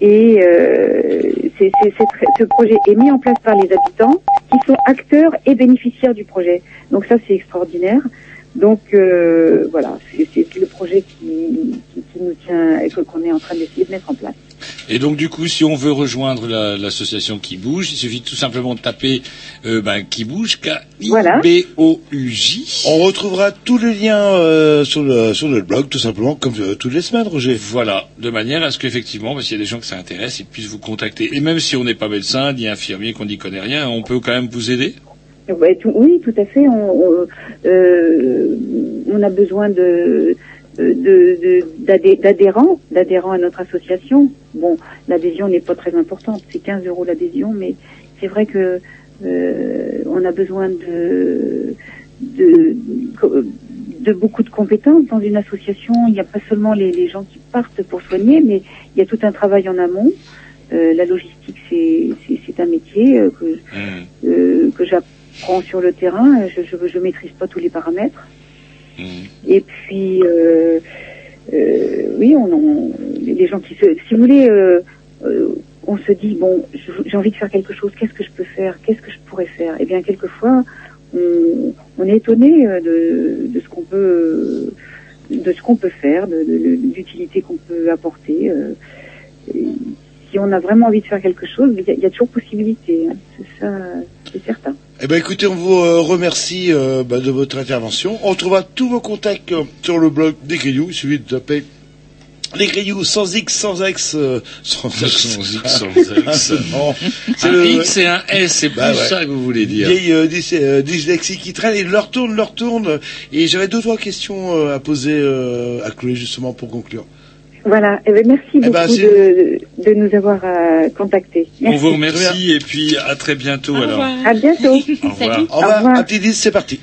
Et euh, ce projet est mis en place par les habitants qui sont acteurs et bénéficiaires du projet. Donc ça, c'est extraordinaire. Donc euh, voilà, c'est le projet qui, qui, qui nous tient et qu'on est en train d'essayer de mettre en place. Et donc du coup, si on veut rejoindre la- l'association qui bouge, il suffit tout simplement de taper euh, ben, qui bouge, K I B O U J. On retrouvera tous les liens euh, sur, le, sur le blog, tout simplement, comme euh, toutes les semaines, Roger. Voilà, de manière à ce qu'effectivement, parce qu'il y a des gens que ça intéresse, ils puissent vous contacter. Et même si on n'est pas médecin, ni infirmier, qu'on n'y connaît rien, on peut quand même vous aider. Ouais, tout- oui, tout à fait. On, on, euh, on a besoin de de- de- d'adhé- d'adhérents, d'adhérents à notre association. Bon, l'adhésion n'est pas très importante, c'est 15 euros l'adhésion, mais c'est vrai que euh, on a besoin de, de de beaucoup de compétences dans une association. Il n'y a pas seulement les, les gens qui partent pour soigner, mais il y a tout un travail en amont. Euh, la logistique, c'est un métier euh, que euh, que j'apprends sur le terrain. Je, je je maîtrise pas tous les paramètres. Et puis euh, euh, oui, on, on- les gens qui se, si vous voulez, euh, euh, on se dit bon, j'ai envie de faire quelque chose. Qu'est-ce que je peux faire Qu'est-ce que je pourrais faire? Eh bien, quelquefois, on, on est étonné euh, de, de ce qu'on peut de ce qu'on peut faire, de, de- de l'utilité qu'on peut apporter. euh, si on a vraiment envie de faire quelque chose, il y y a toujours possibilité. hein. C'est ça, c'est certain. Eh ben écoutez, on vous euh, remercie euh, bah, de votre intervention. On trouvera tous vos contacts euh, sur le blog des Grillous. Il suffit de taper les Grillous sans X, sans X, euh, sans, Sans X, sans X. Non. C'est Un le- X et un S, c'est plus Bah ouais. ça que vous voulez dire. Vieille euh, dys- euh, dyslexie qui traîne et leur tourne, leur tourne. Et j'avais deux trois questions euh, à poser euh, à Chloé justement pour conclure. Voilà. Eh ben, merci beaucoup ben, de, de nous avoir euh, contactés. On vous remercie et puis à très bientôt alors. À bientôt. Au revoir. Au revoir. Un petit disque, c'est parti.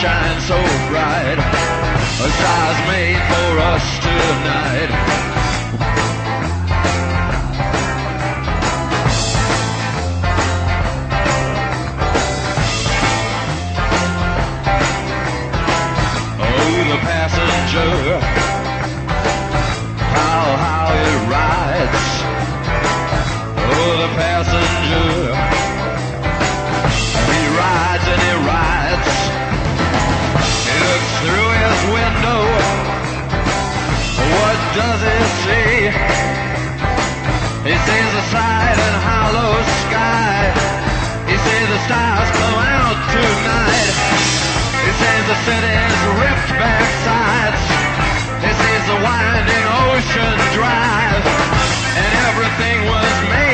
Shine so bright. A stars made for us does he see? He sees the side and hollow sky. He sees the stars come out tonight. He sees the city's ripped back sides. He sees the winding ocean drive. And everything was made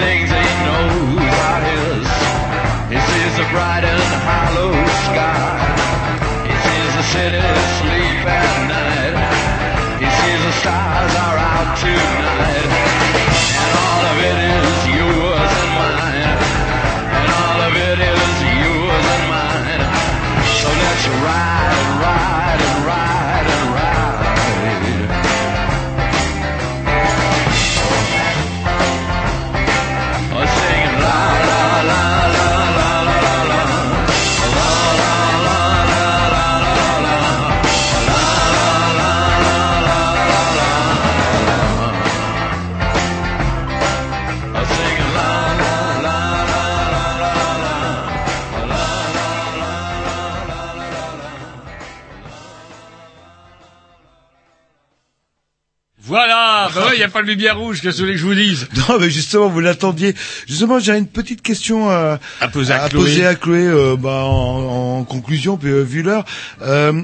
things he knows are his. He sees the bright and hollow sky. He sees the city sleep at night. He sees the stars are out tonight. And all of it is yours and mine. And all of it is yours and mine. So let's ride n'y a pas de lumière rouge, qu'est-ce que je vous dise? Non, mais justement, vous l'attendiez. Justement, j'ai une petite question euh, À poser à à Chloé. poser à Chloé euh, bah, en, en conclusion, puis euh, vu l'heure.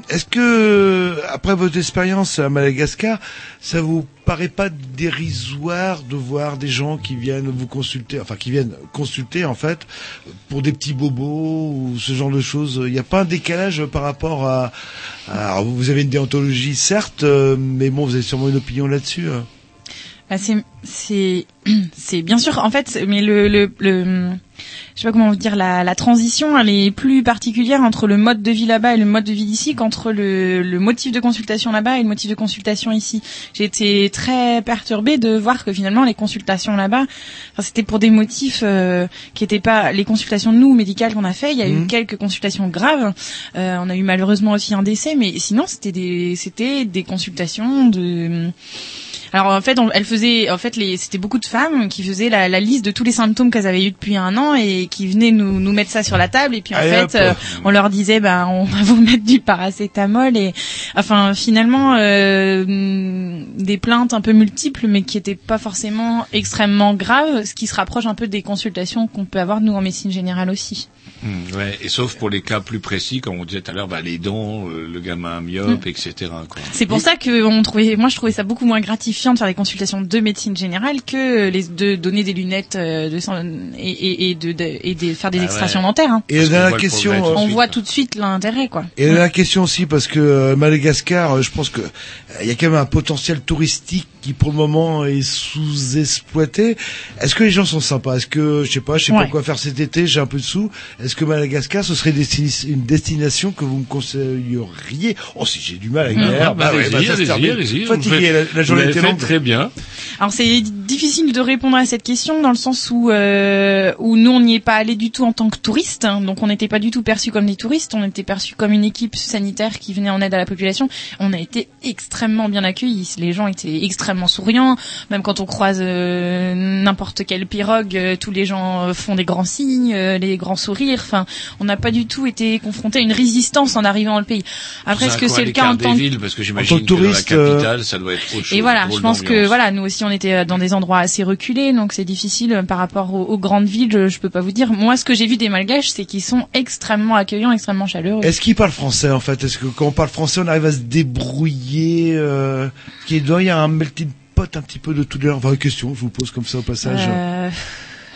Est-ce que, après votre expérience à Madagascar, ça vous paraît pas dérisoire de voir des gens qui viennent vous consulter, enfin qui viennent consulter en fait pour des petits bobos ou ce genre de choses? Il n'y a pas un décalage par rapport à, à- alors, vous avez une déontologie certes, mais bon, vous avez sûrement une opinion là-dessus. hein. Bah, c'est bien sûr en fait mais le le, le je sais pas comment vous dire la, la transition elle est plus particulière entre le mode de vie là-bas et le mode de vie d'ici qu'entre le, le motif de consultation là-bas et le motif de consultation ici. J'ai été très perturbée de voir que finalement les consultations là-bas enfin, c'était pour des motifs euh, qui étaient pas les consultations nous médicales qu'on a fait, il y a eu Mhm. quelques consultations graves. Euh, on a eu malheureusement aussi un décès mais sinon c'était des c'était des consultations de alors en fait, on- elle faisait, en fait, les, c'était beaucoup de femmes qui faisaient la, la liste de tous les symptômes qu'elles avaient eu depuis un an et qui venaient nous, nous mettre ça sur la table. Et puis en Allez, fait, euh, on leur disait, ben, on va vous mettre du paracétamol et, enfin, finalement, euh, des plaintes un peu multiples, mais qui étaient pas forcément extrêmement graves, ce qui se rapproche un peu des consultations qu'on peut avoir nous en médecine générale aussi. Hmm, ouais, et sauf pour les cas plus précis, comme on disait tout à l'heure, bah, les dents, euh, le gamin myope, Mm. etc. C'est pour ça que on trouvait, moi je trouvais ça beaucoup moins gratifiant de faire des consultations de médecine générale que les de donner des lunettes euh, de et, et, et de, de- et de faire des Ah extractions ouais. dentaires. hein. Et la question, euh, on voit tout de suite l'intérêt quoi. Et la question aussi, parce que euh, Madagascar, euh, je pense que euh, il y a quand même un potentiel touristique qui pour le moment est sous-exploité. Est-ce que les gens sont sympas? Est-ce que, je sais pas, je sais pas quoi faire cet été, j'ai un peu de sous. Est-ce que Madagascar, ce serait une destination que vous me conseilleriez? Oh, si j'ai du mal avec Ah, l'air, bah, ouais, allez-y, bah, allez-y, vous Fatigué, la, la journée était longue. très bien. Alors c'est difficile de répondre à cette question dans le sens où euh, où nous on n'y est pas allé du tout en tant que touristes, hein. donc on n'était pas du tout perçus comme des touristes, on était perçus comme une équipe sanitaire qui venait en aide à la population. On a été extrêmement bien accueillis, les gens étaient extrêmement souriants, même quand on croise euh, n'importe quelle pirogue, euh, tous les gens font des grands signes, euh, les grands sourires. Enfin, on n'a pas du tout été confronté à une résistance en arrivant dans le pays. Après, est-ce que c'est le cas en tant que villes, parce que j'imagine en tant que que touriste, dans la capitale, ça doit être autre chose. et voilà, je pense que voilà, nous aussi on était euh, dans des endroits assez reculés, donc c'est difficile euh, par rapport aux, aux grandes villes. Je, je peux pas vous dire. Moi, ce que j'ai vu des Malgaches, c'est qu'ils sont extrêmement accueillants, extrêmement chaleureux. Est-ce qu'ils parlent français en fait? Est-ce que quand on parle français, on arrive à se débrouiller euh, qu'il y a un melting pot un petit peu de toutes les langues Enfin, une question, je vous pose comme ça au passage. Euh,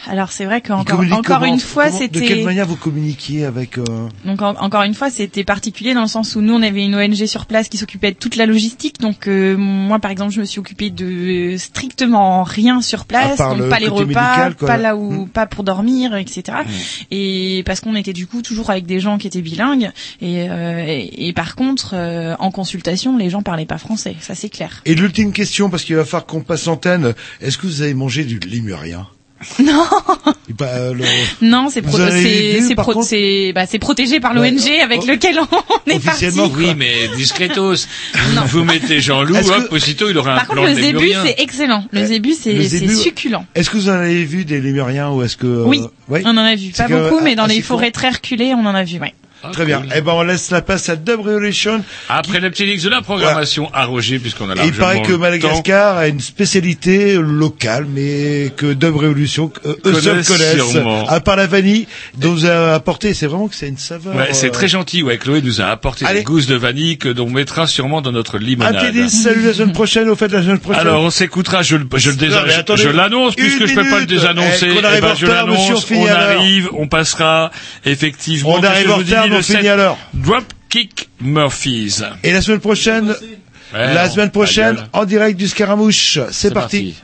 alors c'est vrai qu'encore encore une fois, Comment- De quelle c'était manière vous communiquiez avec euh, donc en- encore une fois, c'était particulier dans le sens où nous on avait une ONG sur place qui s'occupait de toute la logistique. Donc euh, moi par exemple, je me suis occupée de strictement rien sur place, donc le pas les repas, médical, pas là où Mm. pas pour dormir, etc. Et parce qu'on était du coup toujours avec des gens qui étaient bilingues et, euh, et, et par contre euh, en consultation, les gens parlaient pas français, ça c'est clair. Et l'ultime question, parce qu'il va falloir qu'on passe l'antenne, est-ce que vous avez mangé du lémurien Non, pas, euh, le- non, c'est pro- pro- contre c'est bah, c'est protégé par Ouais. l'ONG avec Oh. lequel on est parti. Officiellement, Oui, mais discretos. vous mettez Jean-Loup, hop, que- aussitôt il aura un Par plan contre, le zébu, c'est excellent. Le zébu, Le c'est c'est zébu, succulent. Est-ce que vous en avez vu des lémuriens ou est-ce que euh, Oui, ouais on en a vu pas que- beaucoup, mais dans assez les forêts très reculées, on en a vu, ouais. Très bien. Eh ben, on laisse la place à Dub Revolution. Après le petit mix de la programmation à Roger, puisqu'on a largement il paraît que Madagascar a une spécialité locale, mais que Dub Revolution, euh, eux seuls Connaissent sûrement. À part la vanille, dont vous a apporté, c'est vraiment que c'est une saveur. Ouais, c'est euh, très gentil. Ouais, Chloé nous a apporté des gousses de vanille que l'on mettra sûrement dans notre Un limonade. petit disque, salut la semaine prochaine, au fait de la semaine prochaine. Alors, on s'écoutera, je, le- je je- je l'annonce, puisque je peux pas le minute. désannoncer. Eh, Eh arrive ben, en je retard, on l'annonce, on arrive, on passera, effectivement. On arrive en retard, le on finit à l'heure. Dropkick Murphys. Et la semaine prochaine, Ouais, la non, semaine prochaine, en direct du Scaramouche. C'est C'est parti. parti.